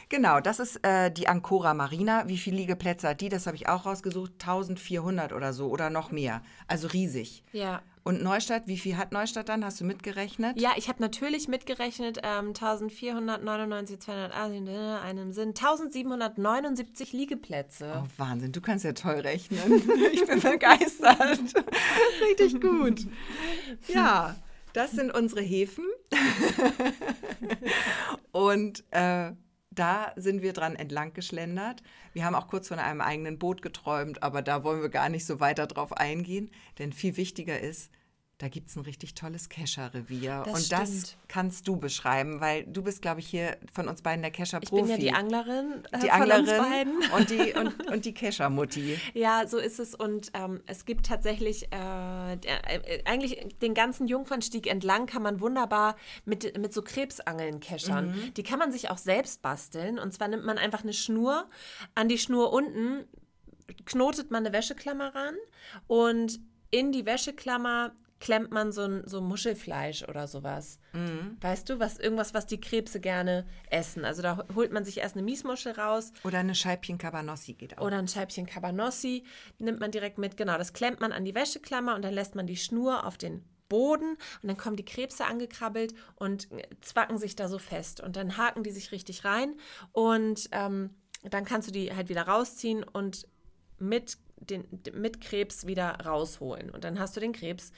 Genau, das ist äh, die Ancora Marina. Wie viele Liegeplätze hat die? Das habe ich auch rausgesucht. 1400 oder so oder noch mehr. Also riesig. Ja. Und Neustadt, wie viel hat Neustadt dann? Hast du mitgerechnet? Ja, ich habe natürlich mitgerechnet, ähm, 1499, 280, äh, einem sind 1779 Liegeplätze. Oh, Wahnsinn, du kannst ja toll rechnen. Ich bin begeistert. Richtig gut. Ja, das sind unsere Häfen. Und äh, da sind wir dran entlang geschlendert. Wir haben auch kurz von einem eigenen Boot geträumt, aber da wollen wir gar nicht so weiter drauf eingehen. Denn viel wichtiger ist, da gibt es ein richtig tolles Kescher-Revier. Das Und das stimmt. kannst du beschreiben, weil du bist, glaube ich, hier von uns beiden der Ich Kescher-Profi. bin ja die Anglerin äh, die von uns Anglerin beiden. und die, und, und die Kescher-Mutti. Ja, so ist es. Und ähm, es gibt tatsächlich, äh, äh, eigentlich den ganzen Jungfernstieg entlang kann man wunderbar mit, mit so Krebsangeln keschern. Mhm. Die kann man sich auch selbst basteln. Und zwar nimmt man einfach eine Schnur. An die Schnur unten knotet man eine Wäscheklammer ran und in die Wäscheklammer klemmt man so ein so Muschelfleisch oder sowas. Mhm. Weißt du, was irgendwas, was die Krebse gerne essen. Also da holt man sich erst eine Miesmuschel raus Oder eine Scheibchen Cabanossi geht auch. oder ein Scheibchen Cabanossi nimmt man direkt mit. Genau, das klemmt man an die Wäscheklammer und dann lässt man die Schnur auf den Boden und dann kommen die Krebse angekrabbelt und zwacken sich da so fest und dann haken die sich richtig rein und ähm, dann kannst du die halt wieder rausziehen und mit, den, mit Krebs wieder rausholen und dann hast du den Krebs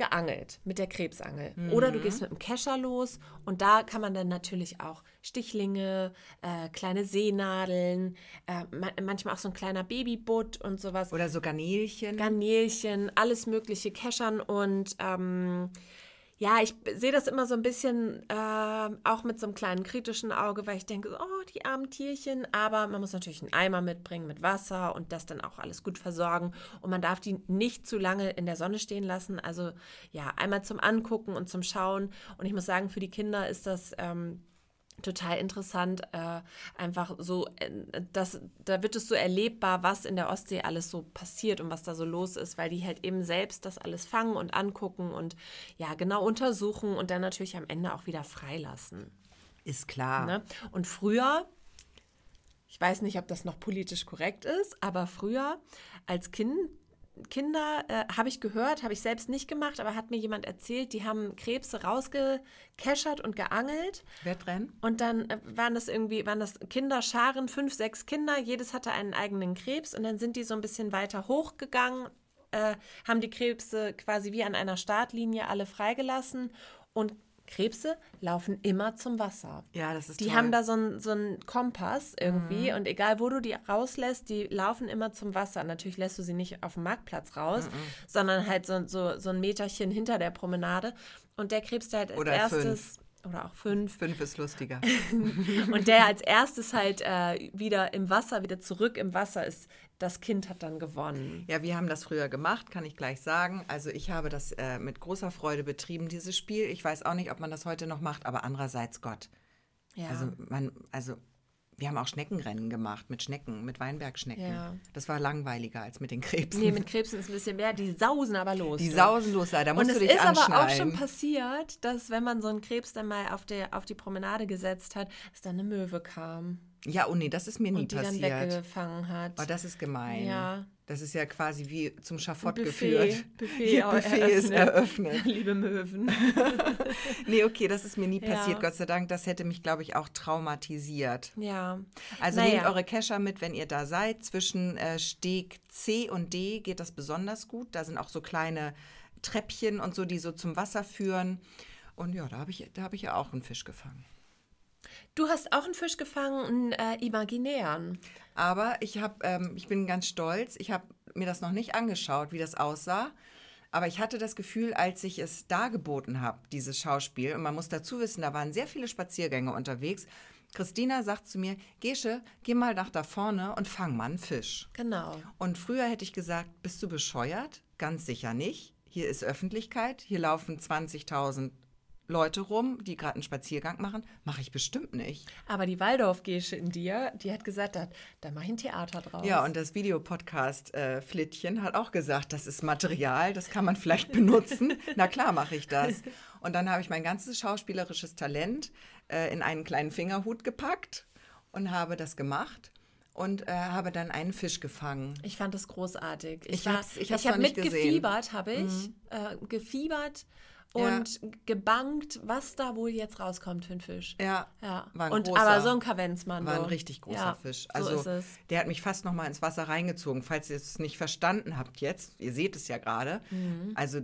geangelt mit der Krebsangel. Oder du gehst mit dem Kescher los und da kann man dann natürlich auch Stichlinge, äh, kleine Seenadeln, äh, ma manchmal auch so ein kleiner Babybutt und sowas. Oder so Garnelchen. Garnelchen, alles mögliche keschern und ähm, ja, ich sehe das immer so ein bisschen ähm, auch mit so einem kleinen kritischen Auge, weil ich denke, oh, die armen Tierchen, aber man muss natürlich einen Eimer mitbringen mit Wasser und das dann auch alles gut versorgen. Und man darf die nicht zu lange in der Sonne stehen lassen, also ja, einmal zum Angucken und zum Schauen. Und ich muss sagen, für die Kinder ist das ähm, total interessant, äh, einfach so, äh, das, da wird es so erlebbar, was in der Ostsee alles so passiert und was da so los ist, weil die halt eben selbst das alles fangen und angucken und ja, genau untersuchen und dann natürlich am Ende auch wieder freilassen. Ist klar. Ne? Und früher, ich weiß nicht, ob das noch politisch korrekt ist, aber früher als Kind, Kinder äh, habe ich gehört, habe ich selbst nicht gemacht, aber hat mir jemand erzählt, die haben Krebse rausgekeschert und geangelt. Wettrennen? Und dann äh, waren das irgendwie, waren das Kinderscharen, fünf, sechs Kinder, jedes hatte einen eigenen Krebs und dann sind die so ein bisschen weiter hochgegangen, äh, haben die Krebse quasi wie an einer Startlinie alle freigelassen und Krebse laufen immer zum Wasser. Ja, das ist Die toll. haben da so einen so Kompass irgendwie und egal wo du die rauslässt, die laufen immer zum Wasser. Natürlich lässt du sie nicht auf dem Marktplatz raus, sondern halt so, so, so ein Meterchen hinter der Promenade. Und der Krebs, der halt als Oder erstes, oder auch fünf, Fünf ist lustiger. und der als erstes halt äh, wieder im Wasser, wieder zurück im Wasser ist, das Kind hat dann gewonnen. Ja, wir haben das früher gemacht, kann ich gleich sagen. Also ich habe das äh, mit großer Freude betrieben, dieses Spiel. Ich weiß auch nicht, ob man das heute noch macht, aber andererseits Gott. Ja. Also man, also wir haben auch Schneckenrennen gemacht mit Schnecken, mit Weinbergschnecken. Ja. Das war langweiliger als mit den Krebsen. nee, mit Krebsen ist ein bisschen mehr, die sausen aber los. die du. sausen los, da musst Und du es dich ist aber auch schon passiert, dass wenn man so einen Krebs dann mal auf, der, auf die Promenade gesetzt hat, dass dann eine Möwe kam ja, oh nee, das ist mir nie und die dann passiert. weggefangen hat. Oh, das ist gemein. Ja. Das ist ja quasi wie zum Schafott Buffet, geführt. Buffet, Buffet ist eröffnet. Liebe Möwen. Nee, okay, das ist mir nie Ja. passiert, Gott sei Dank. Das hätte mich, glaube ich, auch traumatisiert. Ja. Also Naja. nehmt eure Kescher mit, wenn ihr da seid. Zwischen äh, Steg C und D geht das besonders gut. Da sind auch so kleine Treppchen und so, die so zum Wasser führen. Und ja, da habe ich, da hab ich ja auch einen Fisch gefangen. Du hast auch einen Fisch gefangen, einen äh, imaginären. Aber ich, hab, ähm, ich bin ganz stolz. Ich habe mir das noch nicht angeschaut, wie das aussah. Aber ich hatte das Gefühl, als ich es dargeboten habe, dieses Schauspiel, und man muss dazu wissen, da waren sehr viele Spaziergänger unterwegs, Christina sagt zu mir, Gesche, geh mal nach da vorne und fang mal einen Fisch. Genau. Und früher hätte ich gesagt, bist du bescheuert? Ganz sicher nicht. Hier ist Öffentlichkeit, hier laufen 20.000 Leute rum, die gerade einen Spaziergang machen. Mache ich bestimmt nicht. Aber die Waldorf-Gesche in dir, die hat gesagt, da, da mache ich ein Theater draus. Ja, und das Videopodcast-Flittchen hat auch gesagt, das ist Material, das kann man vielleicht benutzen. Na klar, mache ich das. Und dann habe ich mein ganzes schauspielerisches Talent äh, in einen kleinen Fingerhut gepackt und habe das gemacht und äh, habe dann einen Fisch gefangen. Ich fand das großartig. Ich ich ich habe nicht gesehen. Mhm. mitgefiebert, habe ich. Äh, gefiebert Ja. und gebankt, was da wohl jetzt rauskommt für ein Fisch. Ja, Ja. war ein und großer, aber so ein Kavenzmann. war ein richtig großer ja, Fisch. so Also ist es. der hat mich fast noch mal ins Wasser reingezogen. Falls ihr es nicht verstanden habt jetzt, ihr seht es ja gerade. Mhm. Also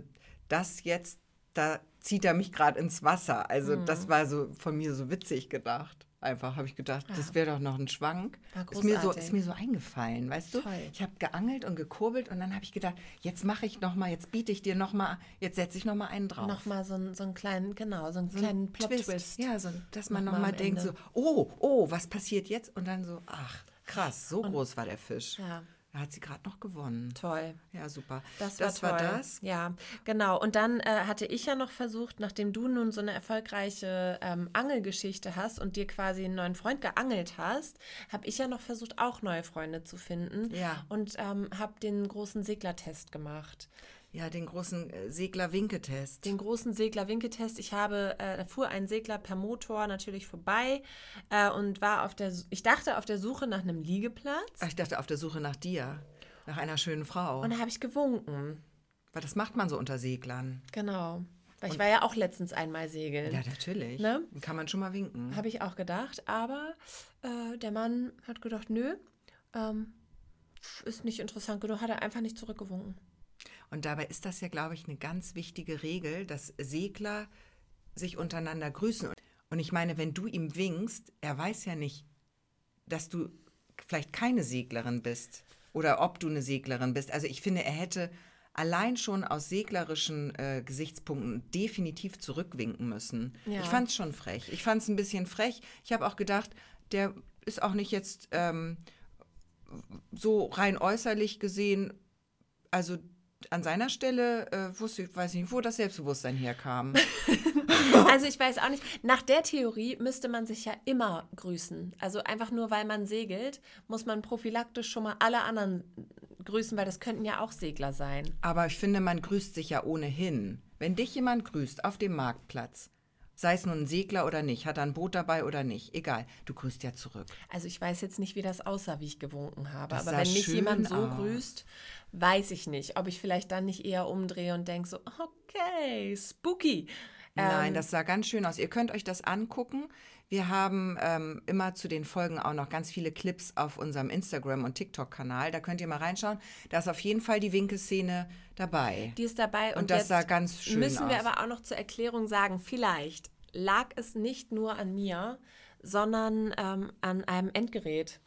das jetzt, da zieht er mich gerade ins Wasser. Also Mhm. das war so von mir so witzig gedacht. Einfach habe ich gedacht, das wäre doch noch ein Schwank. War Ist mir, so, ist mir so eingefallen, weißt du? Toll. Ich habe geangelt und gekurbelt und dann habe ich gedacht, jetzt mache ich noch mal, jetzt biete ich dir noch mal, jetzt setze ich noch mal einen drauf. Nochmal so, einen- so einen kleinen, genau, so einen So ein kleinen Plot-Twist. Ja, so, dass man Noch noch mal mal am denkt so, Ende. oh, oh, was passiert jetzt? Und dann so, ach, krass, so groß war der Fisch. Ja. Da hat sie gerade noch gewonnen. Toll. Ja, super. Das war war toll. das. Ja, genau. Und dann äh, hatte ich ja noch versucht, nachdem du nun so eine erfolgreiche ähm, Angelgeschichte hast und dir quasi einen neuen Freund geangelt hast, habe ich ja noch versucht, auch neue Freunde zu finden. Ja. Und ähm, habe den großen Seglertest gemacht. Ja, den großen äh, Segler-Winketest. Den großen Segler-Winketest. Ich habe, äh, da fuhr ein Segler per Motor natürlich vorbei äh, und war auf der, ich dachte auf der Suche nach einem Liegeplatz. Ach, ich dachte, auf der Suche nach dir, nach einer schönen Frau. Und da habe ich gewunken. Weil das macht man so unter Seglern. Genau. Weil ich war ja auch letztens einmal segeln. Ja, natürlich. Ne? Kann man schon mal winken. Habe ich auch gedacht, aber äh, der Mann hat gedacht, nö, ähm, ist nicht interessant genug, hat er einfach nicht zurückgewunken. Und dabei ist das ja, glaube ich, eine ganz wichtige Regel, dass Segler sich untereinander grüßen. Und ich meine, wenn du ihm winkst, er weiß ja nicht, dass du vielleicht keine Seglerin bist oder ob du eine Seglerin bist. Also ich finde, er hätte allein schon aus seglerischen äh, Gesichtspunkten definitiv zurückwinken müssen. Ja. Ich fand es schon frech. Ich fand es ein bisschen frech. Ich habe auch gedacht, der ist auch nicht jetzt ähm, so rein äußerlich gesehen, also an seiner Stelle äh, wusste ich, weiß nicht, wo das Selbstbewusstsein herkam. Also ich weiß auch nicht, nach der Theorie müsste man sich ja immer grüßen. Also einfach nur, weil man segelt, muss man prophylaktisch schon mal alle anderen grüßen, weil das könnten ja auch Segler sein. Aber ich finde, man grüßt sich ja ohnehin. Wenn dich jemand grüßt auf dem Marktplatz, sei es nun ein Segler oder nicht, hat er ein Boot dabei oder nicht, egal, du grüßt ja zurück. Also ich weiß jetzt nicht, wie das aussah, wie ich gewunken habe. Das aber wenn mich jemand so aus. grüßt, weiß ich nicht, ob ich vielleicht dann nicht eher umdrehe und denke so, okay, spooky. Nein, Ähm, das sah ganz schön aus. Ihr könnt euch das angucken. Wir haben ähm, immer zu den Folgen auch noch ganz viele Clips auf unserem Instagram- und TikTok-Kanal. Da könnt ihr mal reinschauen. Da ist auf jeden Fall die Winkelszene dabei. Die ist dabei und, Und das sah ganz schön müssen wir aus. aber auch noch zur Erklärung sagen, vielleicht lag es nicht nur an mir, sondern ähm, an einem Endgerät.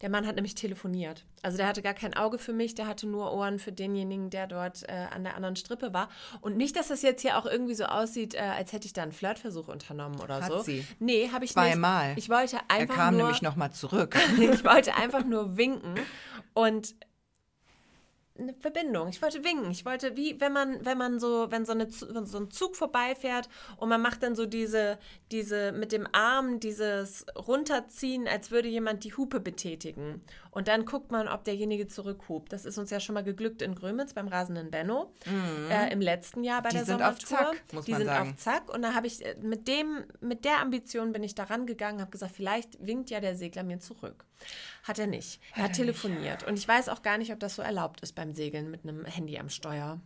Der Mann hat nämlich telefoniert. Also der hatte gar kein Auge für mich, der hatte nur Ohren für denjenigen, der dort äh, an der anderen Strippe war. Und nicht, dass das jetzt hier auch irgendwie so aussieht, äh, als hätte ich da einen Flirtversuch unternommen oder Hat so. sie. Nee, habe ich Zweimal. nicht. Ich wollte Er einfach kam nur nämlich nochmal zurück. ich wollte einfach nur winken und eine Verbindung. Ich wollte winken. Ich wollte, wie wenn man, wenn man so, wenn so, eine, wenn so ein Zug vorbeifährt und man macht dann so diese, diese mit dem Arm dieses runterziehen, als würde jemand die Hupe betätigen. Und dann guckt man, ob derjenige zurückhupt. Das ist uns ja schon mal geglückt in Grömitz beim rasenden Benno äh, im letzten Jahr bei Mhm. Die der sind auf Sommertour. Zack, muss Die man sind sagen. auf Zack. Und da habe ich äh, mit dem, mit der Ambition bin ich da rangegangen, habe gesagt, vielleicht winkt ja der Segler mir zurück. Hat er nicht. Er hat telefoniert. Und ich weiß auch gar nicht, ob das so erlaubt ist beim Segeln mit einem Handy am Steuer.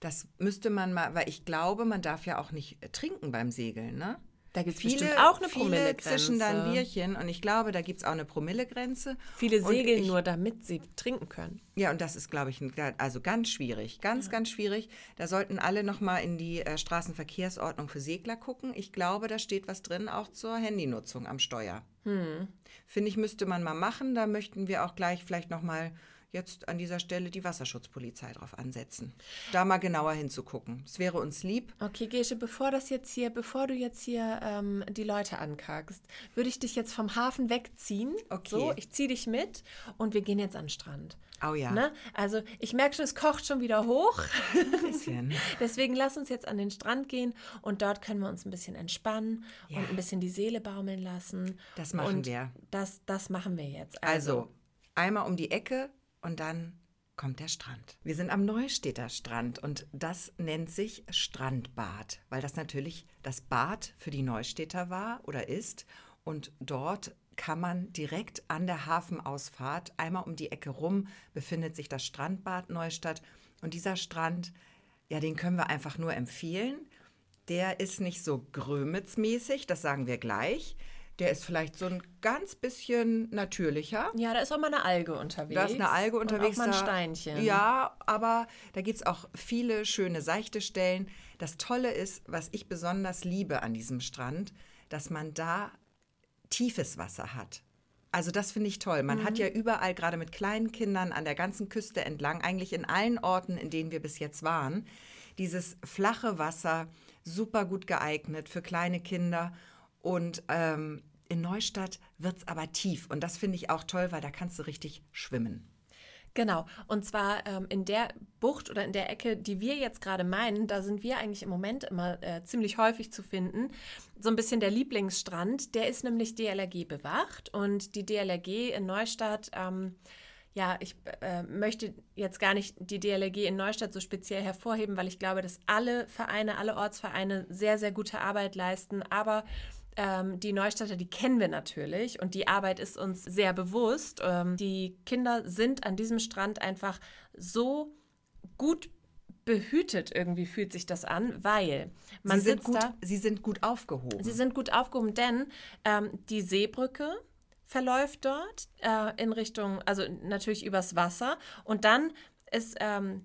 Das müsste man mal, weil ich glaube, man darf ja auch nicht äh, trinken beim Segeln, ne? Da gibt es Viele, bestimmt auch eine viele Promillegrenze. zischen da ein Bierchen und ich glaube, da gibt es auch eine Promillegrenze. Viele segeln ich, nur, damit sie trinken können. Ja, und das ist, glaube ich, also ganz schwierig. Ganz, ganz schwierig. Da sollten alle nochmal in die äh, Straßenverkehrsordnung für Segler gucken. Ich glaube, da steht was drin, auch zur Handynutzung am Steuer. Hm. Finde ich, müsste man mal machen. Da möchten wir auch gleich vielleicht nochmal jetzt an dieser Stelle die Wasserschutzpolizei drauf ansetzen. Da mal genauer hinzugucken. Es wäre uns lieb. Okay, Gesche, bevor das jetzt hier, bevor du jetzt hier ähm, die Leute ankackst, würde ich dich jetzt vom Hafen wegziehen. Okay. So, ich ziehe dich mit und wir gehen jetzt an den Strand. Oh ja. Ne? Also ich merke schon, es kocht schon wieder hoch. Ein bisschen. Deswegen lass uns jetzt an den Strand gehen und dort können wir uns ein bisschen entspannen Ja. und ein bisschen die Seele baumeln lassen. Das machen und wir. Das, das machen wir jetzt. Also, einmal um die Ecke und dann kommt der Strand. Wir sind am Neustädter Strand und das nennt sich Strandbad, weil das natürlich das Bad für die Neustädter war oder ist. Und dort kann man direkt an der Hafenausfahrt, einmal um die Ecke rum, befindet sich das Strandbad Neustadt. Und dieser Strand, ja, den können wir einfach nur empfehlen. Der ist nicht so grömitzmäßig, das sagen wir gleich. Der ist vielleicht so ein ganz bisschen natürlicher. ja, da ist auch mal eine Alge unterwegs. Da ist eine Alge unterwegs. Und auch mal ein Steinchen. Ja, aber da gibt es auch viele schöne seichte Stellen. Das Tolle ist, was ich besonders liebe an diesem Strand, dass man da tiefes Wasser hat. Also das finde ich toll. Man hat ja überall, gerade mit kleinen Kindern an der ganzen Küste entlang, eigentlich in allen Orten, in denen wir bis jetzt waren, dieses flache Wasser super gut geeignet für kleine Kinder. Und ähm, in Neustadt wird es aber tief. Und das finde ich auch toll, weil da kannst du richtig schwimmen. Genau. Und zwar ähm, in der Bucht oder in der Ecke, die wir jetzt gerade meinen, da sind wir eigentlich im Moment immer äh, ziemlich häufig zu finden. So ein bisschen der Lieblingsstrand, der ist nämlich DLRG bewacht und die DLRG in Neustadt. Ähm, ja, ich äh, möchte jetzt gar nicht die DLRG in Neustadt so speziell hervorheben, weil ich glaube, dass alle Vereine, alle Ortsvereine sehr, sehr gute Arbeit leisten. Aber ähm, die Neustadter, die kennen wir natürlich und die Arbeit ist uns sehr bewusst. Ähm, die Kinder sind an diesem Strand einfach so gut behütet, irgendwie fühlt sich das an, weil man sie, sind sitzt gut, da. sie sind gut aufgehoben. Sie sind gut aufgehoben, denn ähm, die Seebrücke verläuft dort äh, in Richtung, also natürlich übers Wasser. Und dann ist ähm,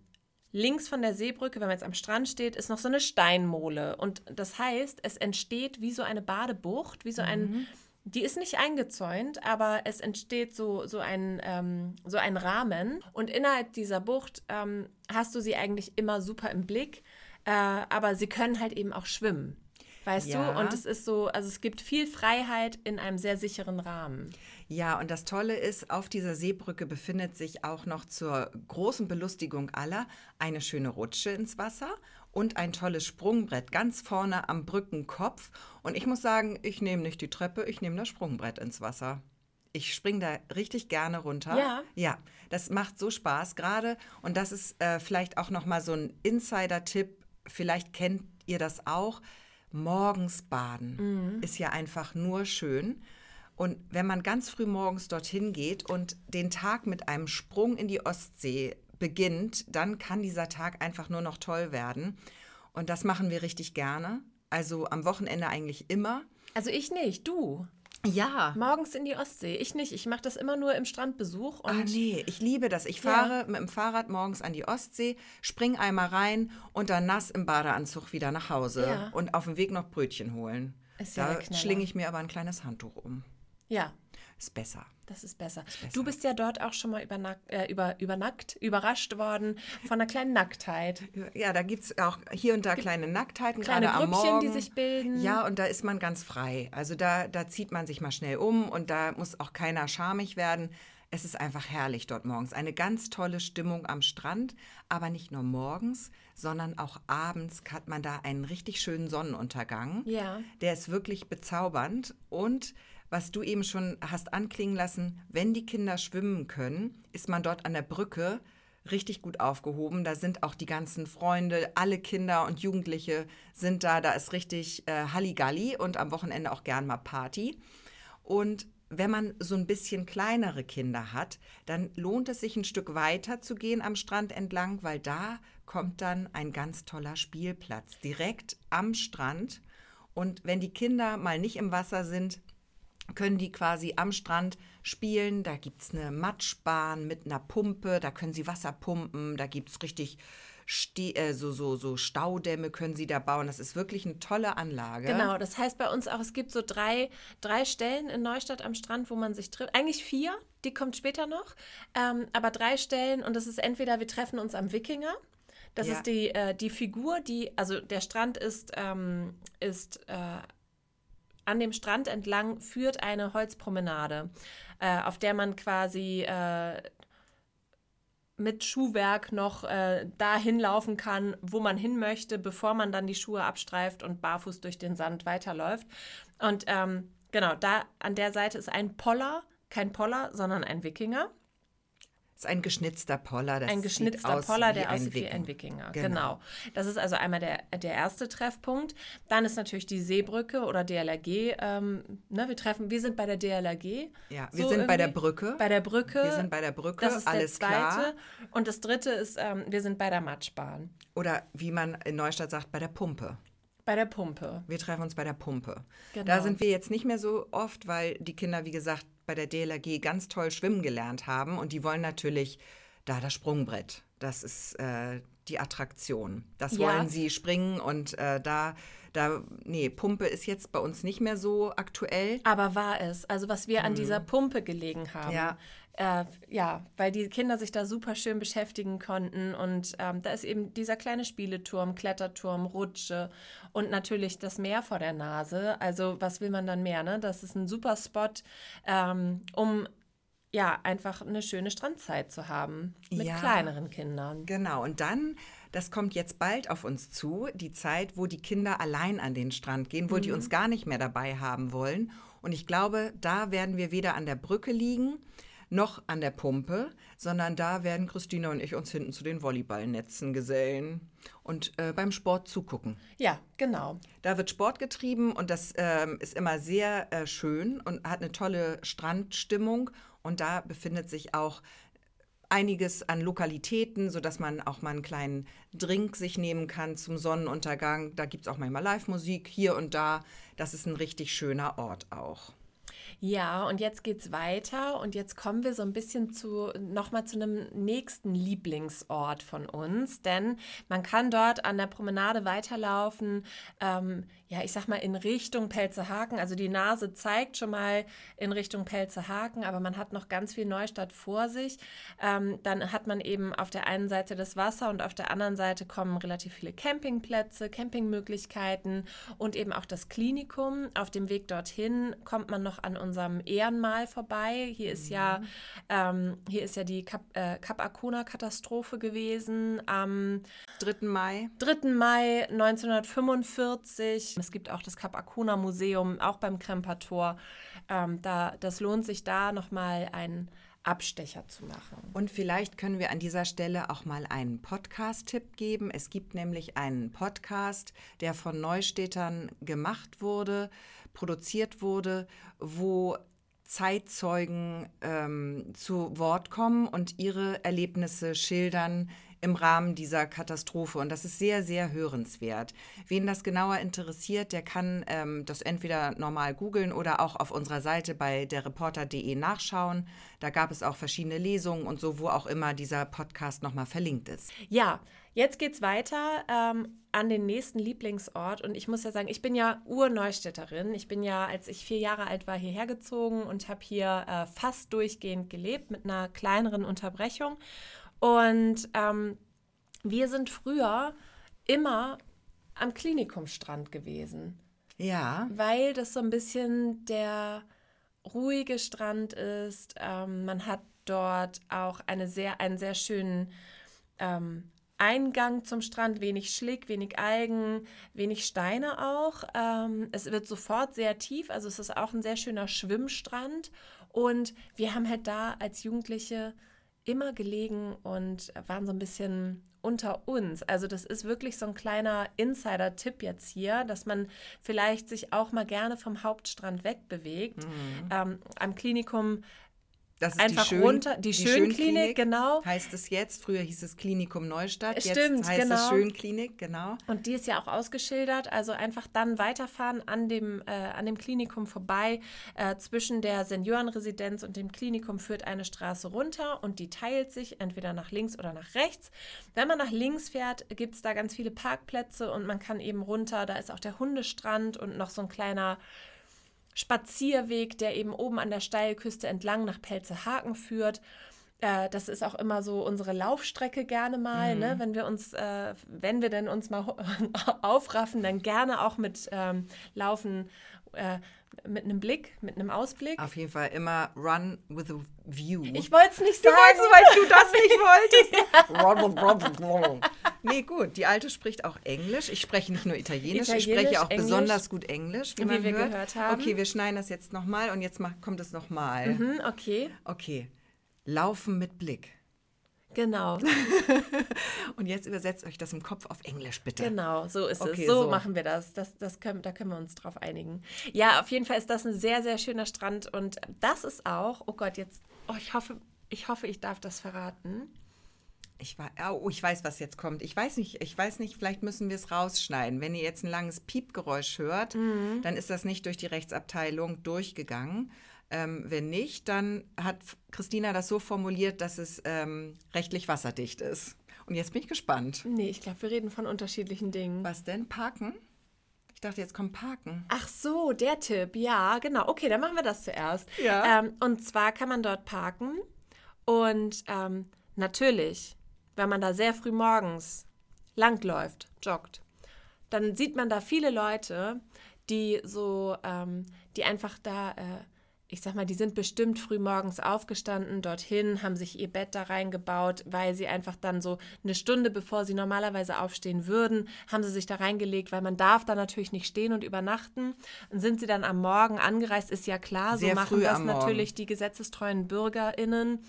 links von der Seebrücke, wenn man jetzt am Strand steht, ist noch so eine Steinmole. Und das heißt, es entsteht wie so eine Badebucht, wie so ein. Die ist nicht eingezäunt, aber es entsteht so, so, ein, ähm, so ein Rahmen. Und innerhalb dieser Bucht ähm, hast du sie eigentlich immer super im Blick. Äh, aber sie können halt eben auch schwimmen. Weißt Ja. du? Und es ist so, also es gibt viel Freiheit in einem sehr sicheren Rahmen. Ja, und das Tolle ist, auf dieser Seebrücke befindet sich auch noch zur großen Belustigung aller eine schöne Rutsche ins Wasser und ein tolles Sprungbrett ganz vorne am Brückenkopf. Und ich muss sagen, ich nehme nicht die Treppe, ich nehme das Sprungbrett ins Wasser. Ich springe da richtig gerne runter. Ja. Ja, das macht so Spaß gerade. Und das ist äh, vielleicht auch noch mal so ein Insider-Tipp. Vielleicht kennt ihr das auch. Morgens baden ist ja einfach nur schön. Und wenn man ganz früh morgens dorthin geht und den Tag mit einem Sprung in die Ostsee beginnt, dann kann dieser Tag einfach nur noch toll werden. Und das machen wir richtig gerne. Also am Wochenende eigentlich immer. Also ich nicht, du. Ja. Morgens in die Ostsee. Ich nicht. Ich mache das immer nur im Strandbesuch. Ah, nee, ich liebe das. Ich fahre mit dem Fahrrad morgens an die Ostsee, spring einmal rein und dann nass im Badeanzug wieder nach Hause Ja. und auf dem Weg noch Brötchen holen. Ist ja da schlinge ich mir aber ein kleines Handtuch um. ja, Ist besser. das ist besser. Du bist ja dort auch schon mal übernack, äh, über, übernackt, überrascht worden von einer kleinen Nacktheit. Ja, da gibt es auch hier und da kleine Nacktheiten, kleine gerade am Grüppchen, Morgen. die sich bilden. Ja, und da ist man ganz frei. Also da, da zieht man sich mal schnell um und da muss auch keiner schamig werden. Es ist einfach herrlich dort morgens. Eine ganz tolle Stimmung am Strand, aber nicht nur morgens, sondern auch abends hat man da einen richtig schönen Sonnenuntergang. Ja. Der ist wirklich bezaubernd und was du eben schon hast anklingen lassen, wenn die Kinder schwimmen können, ist man dort an der Brücke richtig gut aufgehoben. Da sind auch die ganzen Freunde, alle Kinder und Jugendliche sind da. Da ist richtig äh, Halligalli und am Wochenende auch gern mal Party. Und wenn man so ein bisschen kleinere Kinder hat, dann lohnt es sich ein Stück weiter zu gehen am Strand entlang, weil da kommt dann ein ganz toller Spielplatz direkt am Strand. Und wenn die Kinder mal nicht im Wasser sind, können die quasi am Strand spielen. Da gibt es eine Matschbahn mit einer Pumpe, da können sie Wasser pumpen, da gibt es richtig Ste äh, so, so, so Staudämme können sie da bauen. Das ist wirklich eine tolle Anlage. Genau, das heißt bei uns auch, es gibt so drei, drei Stellen in Neustadt am Strand, wo man sich trifft. Eigentlich vier, die kommt später noch. Ähm, aber drei Stellen und das ist entweder wir treffen uns am Wikinger. Das Ja. ist die, äh, die Figur, die, also der Strand ist, ähm, ist äh, an dem Strand entlang führt eine Holzpromenade, äh, auf der man quasi äh, mit Schuhwerk noch äh, dahin laufen kann, wo man hin möchte, bevor man dann die Schuhe abstreift und barfuß durch den Sand weiterläuft. Und ähm, genau, da an der Seite ist ein Poller, kein Poller, sondern ein Wikinger. Das ist ein geschnitzter Poller. Das ein geschnitzter Poller, der ein aussieht wie ein Wikinger. Genau. Genau. Das ist also einmal der, der erste Treffpunkt. Dann ist natürlich die Seebrücke oder DLRG. Ähm, ne, wir treffen, wir sind bei der DLRG. Ja, wir So sind bei der. Brücke. Bei der Brücke. Wir sind bei der Brücke, Das ist alles der zweite. klar. Und das dritte ist, ähm, wir sind bei der Matschbahn. Oder wie man in Neustadt sagt, bei der Pumpe. Bei der Pumpe. Wir treffen uns bei der Pumpe. Genau. Da sind wir jetzt nicht mehr so oft, weil die Kinder, wie gesagt, bei der DLRG ganz toll schwimmen gelernt haben und die wollen natürlich da das Sprungbrett. Das ist äh, die Attraktion. Das Ja. wollen sie springen und äh, da, da, nee, Pumpe ist jetzt bei uns nicht mehr so aktuell. Aber war es. Also was wir an dieser Pumpe gelegen haben. Mhm. Ja. Äh, ja, weil die Kinder sich da super schön beschäftigen konnten. Und ähm, da ist eben dieser kleine Spieleturm, Kletterturm, Rutsche und natürlich das Meer vor der Nase. Also was will man dann mehr? Ne? Das ist ein super Spot, ähm, um ja einfach eine schöne Strandzeit zu haben mit Ja. kleineren Kindern. Genau, und dann, das kommt jetzt bald auf uns zu, die Zeit, wo die Kinder allein an den Strand gehen, wo die uns gar nicht mehr dabei haben wollen. Und ich glaube, da werden wir weder an der Brücke liegen, noch an der Pumpe, sondern da werden Christina und ich uns hinten zu den Volleyballnetzen gesellen und äh, beim Sport zugucken. Ja, genau. Da wird Sport getrieben und das ähm, ist immer sehr äh, schön und hat eine tolle Strandstimmung. Und da befindet sich auch einiges an Lokalitäten, sodass man auch mal einen kleinen Drink sich nehmen kann zum Sonnenuntergang. Da gibt es auch manchmal Live-Musik hier und da. Das ist ein richtig schöner Ort auch. Ja, und jetzt geht's weiter und jetzt kommen wir so ein bisschen zu nochmal zu einem nächsten Lieblingsort von uns, denn man kann dort an der Promenade weiterlaufen, ähm, ja, ich sag mal in Richtung Pelzehaken. Also die Nase zeigt schon mal in Richtung Pelzehaken, aber man hat noch ganz viel Neustadt vor sich. Ähm, dann hat man eben auf der einen Seite das Wasser und auf der anderen Seite kommen relativ viele Campingplätze, Campingmöglichkeiten und eben auch das Klinikum. Auf dem Weg dorthin kommt man noch an unserem Ehrenmal vorbei. Hier ist ja, ähm, hier ist ja die Kap, äh, Kap Arkona-Katastrophe gewesen am 3. Mai. 3. Mai 1945. Es gibt auch das Kap Arkona Museum, auch beim Krempertor. Ähm, da, das lohnt sich da nochmal einen Abstecher zu machen. Und vielleicht können wir an dieser Stelle auch mal einen Podcast-Tipp geben. Es gibt nämlich einen Podcast, der von Neustädtern gemacht wurde, produziert wurde, wo Zeitzeugen ähm, zu Wort kommen und ihre Erlebnisse schildern im Rahmen dieser Katastrophe. Und das ist sehr, sehr hörenswert. Wen das genauer interessiert, der kann ähm, das entweder normal googeln oder auch auf unserer Seite bei derreporter.de nachschauen. Da gab es auch verschiedene Lesungen und so, wo auch immer dieser Podcast nochmal verlinkt ist. Ja, jetzt geht's weiter ähm, an den nächsten Lieblingsort. Und ich muss ja sagen, ich bin ja Urneustädterin. Ich bin ja, als ich vier Jahre alt war, hierher gezogen und habe hier äh, fast durchgehend gelebt mit einer kleineren Unterbrechung. Und ähm, wir sind früher immer am Klinikumstrand gewesen, Ja, weil das so ein bisschen der ruhige Strand ist. Ähm, man hat dort auch eine sehr, einen sehr schönen ähm, Eingang zum Strand, wenig Schlick, wenig Algen, wenig Steine auch. Ähm, es wird sofort sehr tief, also es ist auch ein sehr schöner Schwimmstrand. Und wir haben halt da als Jugendliche immer gelegen und waren so ein bisschen unter uns. Also das ist wirklich so ein kleiner Insider-Tipp jetzt hier, dass man vielleicht sich auch mal gerne vom Hauptstrand wegbewegt. Ähm, am Klinikum Das ist Einfach die Schön, runter, die Schönklinik, genau. Heißt es jetzt, früher hieß es Klinikum Neustadt, Stimmt, jetzt heißt es genau. Schönklinik, genau. Und die ist ja auch ausgeschildert, also einfach dann weiterfahren an dem, äh, an dem Klinikum vorbei. Äh, zwischen der Seniorenresidenz und dem Klinikum führt eine Straße runter und die teilt sich entweder nach links oder nach rechts. Wenn man nach links fährt, gibt es da ganz viele Parkplätze und man kann eben runter, da ist auch der Hundestrand und noch so ein kleiner Spazierweg, der eben oben an der Steilküste entlang nach Pelzehaken führt. Äh, das ist auch immer so unsere Laufstrecke gerne mal, ne? wenn wir uns, äh, wenn wir denn uns mal aufraffen, dann gerne auch mit ähm, Laufen, äh, mit einem Blick, mit einem Ausblick. Auf jeden Fall immer run with a view. Ich wollte es nicht du sagen. wolltest, weil du das nicht wolltest. nee, gut. Die Alte spricht auch Englisch. Ich spreche nicht nur Italienisch, ich Italienisch, spreche auch Englisch. besonders gut Englisch, wie, Wie man wir hört. gehört haben. Okay, wir schneiden das jetzt nochmal und jetzt kommt es nochmal. Mhm, okay, Okay. Laufen mit Blick. Genau, Und jetzt übersetzt euch das im Kopf auf Englisch, bitte. genau, so ist Okay, es. So, so. machen wir das. das, das können, da können wir uns drauf einigen. Ja, auf jeden Fall ist das ein sehr, sehr schöner Strand und das ist auch, oh Gott, jetzt, oh, ich hoffe, ich hoffe, ich darf das verraten. Ich, war, oh, ich weiß, was jetzt kommt. Ich weiß nicht, ich weiß nicht, vielleicht müssen wir es rausschneiden. Wenn ihr jetzt ein langes Piepgeräusch hört, Mhm. dann ist das nicht durch die Rechtsabteilung durchgegangen. Ähm, wenn nicht, dann hat Christina das so formuliert, dass es ähm, rechtlich wasserdicht ist. Und jetzt bin ich gespannt. Nee, ich glaube, wir reden von unterschiedlichen Dingen. Was denn? Parken? Ich dachte, jetzt kommt Parken. Ach so, der Tipp, ja, genau. Okay, dann machen wir das zuerst. Ja. Ähm, und zwar kann man dort parken und ähm, natürlich, wenn man da sehr früh morgens langläuft, joggt, dann sieht man da viele Leute, die so, ähm, die einfach da, äh, ich sag mal, die sind bestimmt früh morgens aufgestanden, dorthin, haben sich ihr Bett da reingebaut, weil sie einfach dann so eine Stunde, bevor sie normalerweise aufstehen würden, haben sie sich da reingelegt, weil man darf da natürlich nicht stehen und übernachten. Und sind sie dann am Morgen angereist, ist ja klar, Sehr so machen das natürlich die gesetzestreuen BürgerInnen.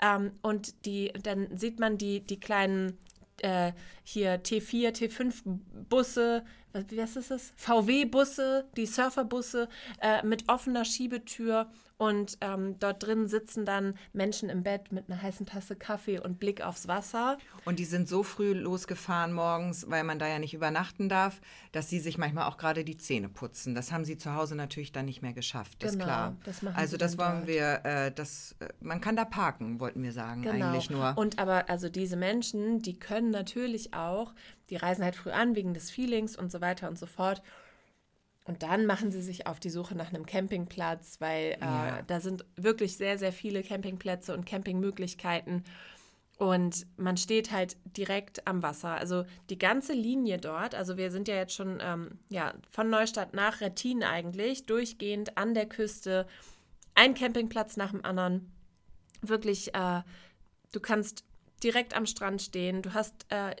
Ähm, und die, dann sieht man die, die kleinen äh, hier T4, T5-Busse, wie heißt es? das? VW-Busse, die Surferbusse äh, mit offener Schiebetür und ähm, dort drin sitzen dann Menschen im Bett mit einer heißen Tasse Kaffee und Blick aufs Wasser. Und die sind so früh losgefahren morgens, weil man da ja nicht übernachten darf, dass sie sich manchmal auch gerade die Zähne putzen. Das haben sie zu Hause natürlich dann nicht mehr geschafft, ist Genau, klar. das also das wollen dort. wir, äh, das, äh, man kann da parken, wollten wir sagen, Genau. eigentlich nur. Und aber also diese Menschen, die können natürlich auch, die reisen halt früh an wegen des Feelings und so weiter und so fort. Und dann machen sie sich auf die Suche nach einem Campingplatz, weil Ja. äh, da sind wirklich sehr, sehr viele Campingplätze und Campingmöglichkeiten. Und man steht halt direkt am Wasser. Also die ganze Linie dort, also wir sind ja jetzt schon ähm, ja, von Neustadt nach Rettin eigentlich, durchgehend an der Küste, ein Campingplatz nach dem anderen. Wirklich, äh, du kannst direkt am Strand stehen. Du hast äh,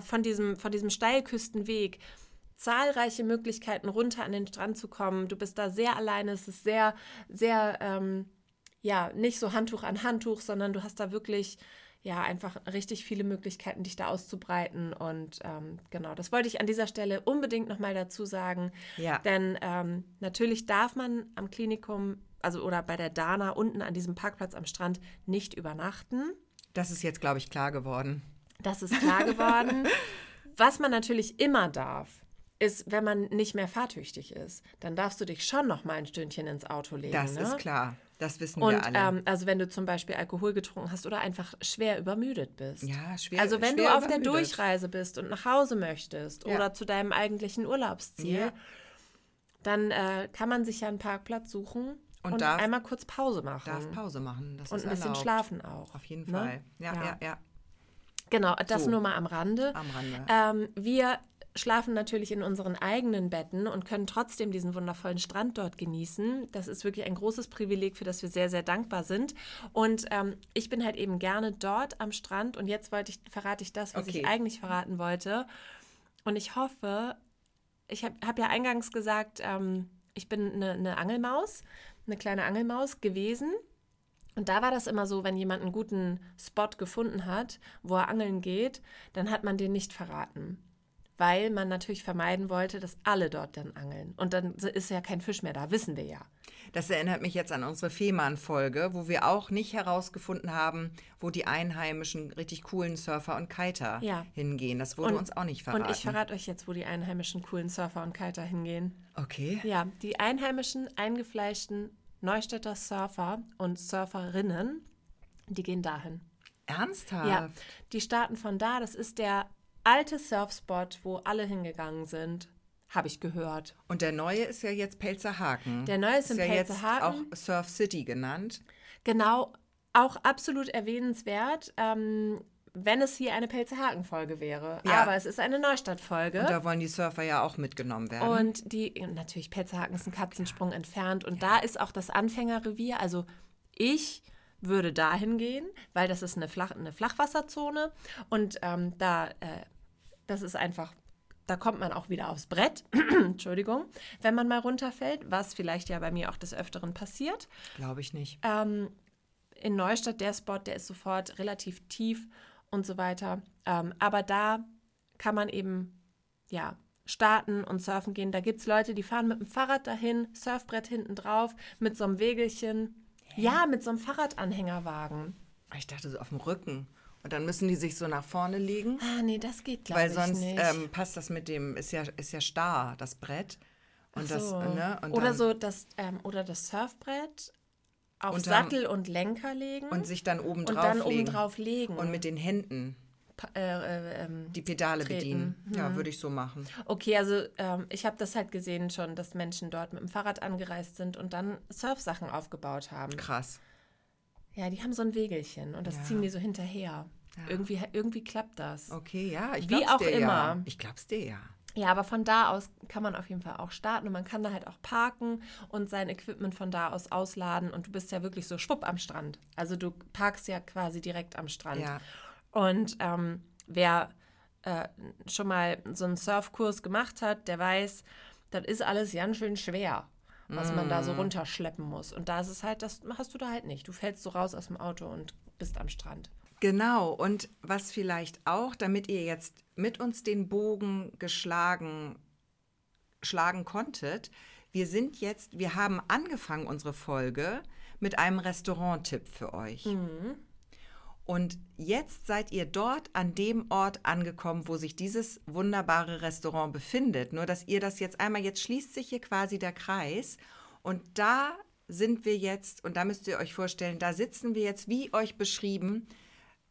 von, diesem, von diesem Steilküstenweg zahlreiche Möglichkeiten, runter an den Strand zu kommen. Du bist da sehr alleine. Es ist sehr, sehr, ähm, ja, nicht so Handtuch an Handtuch, sondern du hast da wirklich, ja, einfach richtig viele Möglichkeiten, dich da auszubreiten. Und ähm, genau, das wollte ich an dieser Stelle unbedingt nochmal dazu sagen. Ja. Denn ähm, natürlich darf man am Klinikum, also oder bei der Dana unten an diesem Parkplatz am Strand nicht übernachten. Das ist jetzt, glaube ich, klar geworden. Das ist klar geworden. Was man natürlich immer darf, ist, wenn man nicht mehr fahrtüchtig ist, dann darfst du dich schon noch mal ein Stündchen ins Auto legen. Das ne? ist klar. Das wissen Und wir alle. ähm, also wenn du zum Beispiel Alkohol getrunken hast oder einfach schwer übermüdet bist. Ja, schwer- Also wenn schwer du auf der übermüdet. Durchreise bist und nach Hause möchtest Ja. oder zu deinem eigentlichen Urlaubsziel, Ja. dann äh, kann man sich ja einen Parkplatz suchen Und und, darf- einmal kurz Pause machen. Darf Pause machen. Das und ein bisschen erlaubt. schlafen auch. Auf jeden ne? Fall. Ja, ja, ja. Genau, das So. nur mal am Rande. Am Rande. Ähm, wir schlafen natürlich in unseren eigenen Betten und können trotzdem diesen wundervollen Strand dort genießen. Das ist wirklich ein großes Privileg, für das wir sehr, sehr dankbar sind. Und ähm, ich bin halt eben gerne dort am Strand und jetzt wollte ich, verrate ich das, was Okay. ich eigentlich verraten wollte. Und ich hoffe, ich habe hab ja eingangs gesagt, ähm, ich bin eine, eine Angelmaus, eine kleine Angelmaus gewesen. Und da war das immer so, wenn jemand einen guten Spot gefunden hat, wo er angeln geht, dann hat man den nicht verraten. weil man natürlich vermeiden wollte, dass alle dort dann angeln. Und dann ist ja kein Fisch mehr da, wissen wir ja. Das erinnert mich jetzt an unsere Fehmarn-Folge, wo wir auch nicht herausgefunden haben, wo die einheimischen, richtig coolen Surfer und Kiter Ja. hingehen. Das wurde und, uns auch nicht verraten. Und ich verrate euch jetzt, wo die einheimischen coolen Surfer und Kiter hingehen. Okay. Ja, die einheimischen, eingefleischten Neustädter Surfer und Surferinnen, die gehen dahin. Ernsthaft? Ja, die starten von da. Das ist der alte Surfspot, wo alle hingegangen sind. Habe ich gehört. Und der neue ist ja jetzt Pelzerhaken. Der neue ist in ja Pelzerhaken. jetzt auch Surf City genannt. Genau, auch absolut erwähnenswert, ähm, wenn es hier eine Pelzerhaken-Folge wäre. Ja. Aber es ist eine Neustadt-Folge. Und da wollen die Surfer ja auch mitgenommen werden. Und die, natürlich, Pelzerhaken ist ein Katzensprung entfernt. Und da ist auch das Anfängerrevier. Also ich würde dahin gehen, weil das ist eine, Flach, eine Flachwasserzone. Und ähm, da, äh, das ist einfach, da kommt man auch wieder aufs Brett. Entschuldigung, wenn man mal runterfällt, was vielleicht ja bei mir auch des Öfteren passiert. Glaube ich nicht. Ähm, in Neustadt, der Spot, der ist sofort relativ tief und so weiter. Ähm, aber da kann man eben, ja, starten und surfen gehen. Da gibt es Leute, die fahren mit dem Fahrrad dahin, Surfbrett hinten drauf, mit so einem Wägelchen. Ja, mit so einem Fahrradanhängerwagen. Ich dachte so auf dem Rücken. Und dann müssen die sich so nach vorne legen. Ah, nee, das geht, glaube Weil ich sonst nicht. ähm, passt das mit dem, ist ja, ist ja starr, das Brett. Und das, so. ne? Und oder so das, ähm, oder das Surfbrett auf Unterm- Sattel und Lenker legen Und sich dann oben drauf dann legen. oben drauf legen. Und mit den Händen äh, äh, ähm, die Pedale Treten. bedienen. Ja, würde ich so machen. Okay, also ähm, ich habe das halt gesehen schon, dass Menschen dort mit dem Fahrrad angereist sind und dann Surfsachen aufgebaut haben. Krass. Ja, die haben so ein Wägelchen und das Ja. ziehen die so hinterher. Irgendwie, irgendwie klappt das. Okay, ja, ich Wie glaub's auch dir ja. immer. Ich glaub's dir ja. Ja, aber von da aus kann man auf jeden Fall auch starten und man kann da halt auch parken und sein Equipment von da aus ausladen und du bist ja wirklich so schwupp am Strand. Also du parkst ja quasi direkt am Strand. Ja. Und ähm, wer äh, schon mal so einen Surfkurs gemacht hat, der weiß, das ist alles ganz schön schwer, was man da Mm. so runterschleppen muss. Und da ist es halt, das hast du da halt nicht. Du fällst so raus aus dem Auto und bist am Strand. Genau, und was vielleicht auch, damit ihr jetzt mit uns den Bogen geschlagen schlagen konntet, wir sind jetzt, wir haben angefangen unsere Folge mit einem Restaurant-Tipp für euch. Und jetzt seid ihr dort an dem Ort angekommen, wo sich dieses wunderbare Restaurant befindet. Nur, dass ihr das jetzt einmal, jetzt schließt sich hier quasi der Kreis. Und da sind wir jetzt, und da müsst ihr euch vorstellen, da sitzen wir jetzt, wie euch beschrieben,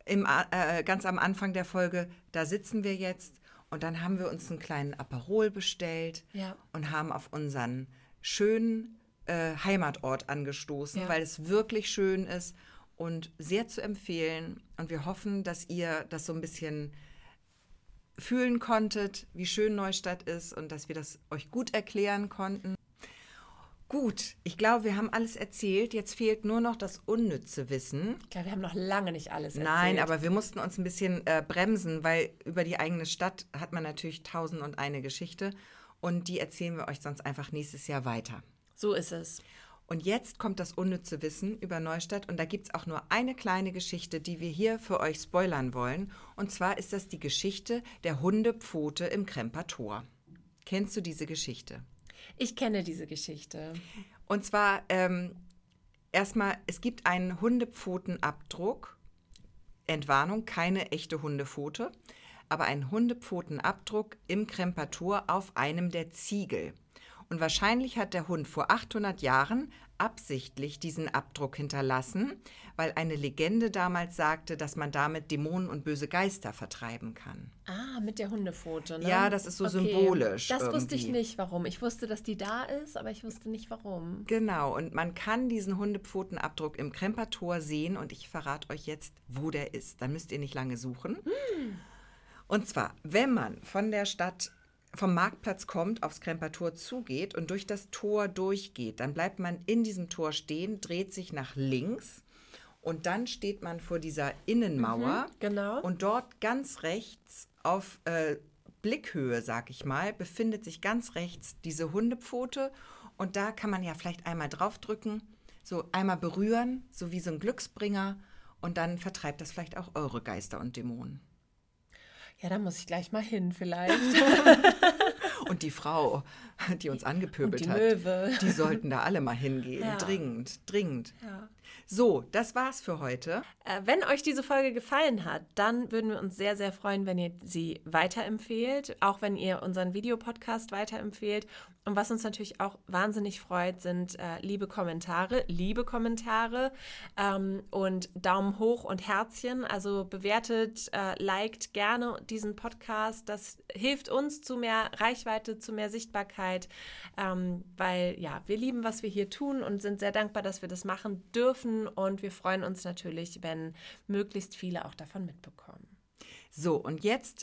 im, äh, ganz am Anfang der Folge, da sitzen wir jetzt und dann haben wir uns einen kleinen Aperol bestellt Ja. und haben auf unseren schönen äh, Heimatort angestoßen, Ja. weil es wirklich schön ist und sehr zu empfehlen. Und wir hoffen, dass ihr das so ein bisschen fühlen konntet, wie schön Neustadt ist und dass wir das euch gut erklären konnten. Gut, ich glaube, wir haben alles erzählt. Jetzt fehlt nur noch das unnütze Wissen. Ich glaube, wir haben noch lange nicht alles erzählt. Nein, aber wir mussten uns ein bisschen äh, bremsen, weil über die eigene Stadt hat man natürlich tausend und eine Geschichte und die erzählen wir euch sonst einfach nächstes Jahr weiter. So ist es. Und jetzt kommt das unnütze Wissen über Neustadt und da gibt es auch nur eine kleine Geschichte, die wir hier für euch spoilern wollen. Und zwar ist das die Geschichte der Hundepfote im Kremper Tor. Kennst du diese Geschichte? Ich kenne diese Geschichte. Und zwar ähm, erstmal, es gibt einen Hundepfotenabdruck. Entwarnung, keine echte Hundepfote, aber ein Hundepfotenabdruck im Kremper Tor auf einem der Ziegel. Und wahrscheinlich hat der Hund vor 800 Jahren absichtlich diesen Abdruck hinterlassen, weil eine Legende damals sagte, dass man damit Dämonen und böse Geister vertreiben kann. Ah, mit der Hundepfote, ne? Ja, das ist so symbolisch Das wusste ich irgendwie. nicht, warum. Ich wusste, dass die da ist, aber ich wusste nicht, warum. Genau, und man kann diesen Hundepfotenabdruck im Kremper Tor sehen und ich verrate euch jetzt, wo der ist. Dann müsst ihr nicht lange suchen. Und zwar, wenn man von der Stadt, vom Marktplatz kommt, aufs Kremper Tor zugeht und durch das Tor durchgeht, dann bleibt man in diesem Tor stehen, dreht sich nach links und dann steht man vor dieser Innenmauer. genau. Und dort ganz rechts auf äh, Blickhöhe, sag ich mal, befindet sich ganz rechts diese Hundepfote. Und da kann man ja vielleicht einmal draufdrücken, so einmal berühren, so wie so ein Glücksbringer. Und dann vertreibt das vielleicht auch eure Geister und Dämonen. Ja, da muss ich gleich mal hin vielleicht. Und die Frau, die uns angepöbelt die hat, Möwe. die sollten da alle mal hingehen. Ja. Dringend, dringend. Ja. So, das war's für heute. Äh, wenn euch diese Folge gefallen hat, dann würden wir uns sehr, sehr freuen, wenn ihr sie weiterempfehlt, auch wenn ihr unseren Videopodcast weiterempfehlt. Und was uns natürlich auch wahnsinnig freut, sind äh, liebe Kommentare, liebe Kommentare ähm, und Daumen hoch und Herzchen. Also bewertet, äh, liked gerne diesen Podcast. Das hilft uns zu mehr Reichweite, zu mehr Sichtbarkeit, ähm, weil ja, wir lieben, was wir hier tun und sind sehr dankbar, dass wir das machen dürfen. Und wir freuen uns natürlich, wenn möglichst viele auch davon mitbekommen. So, und jetzt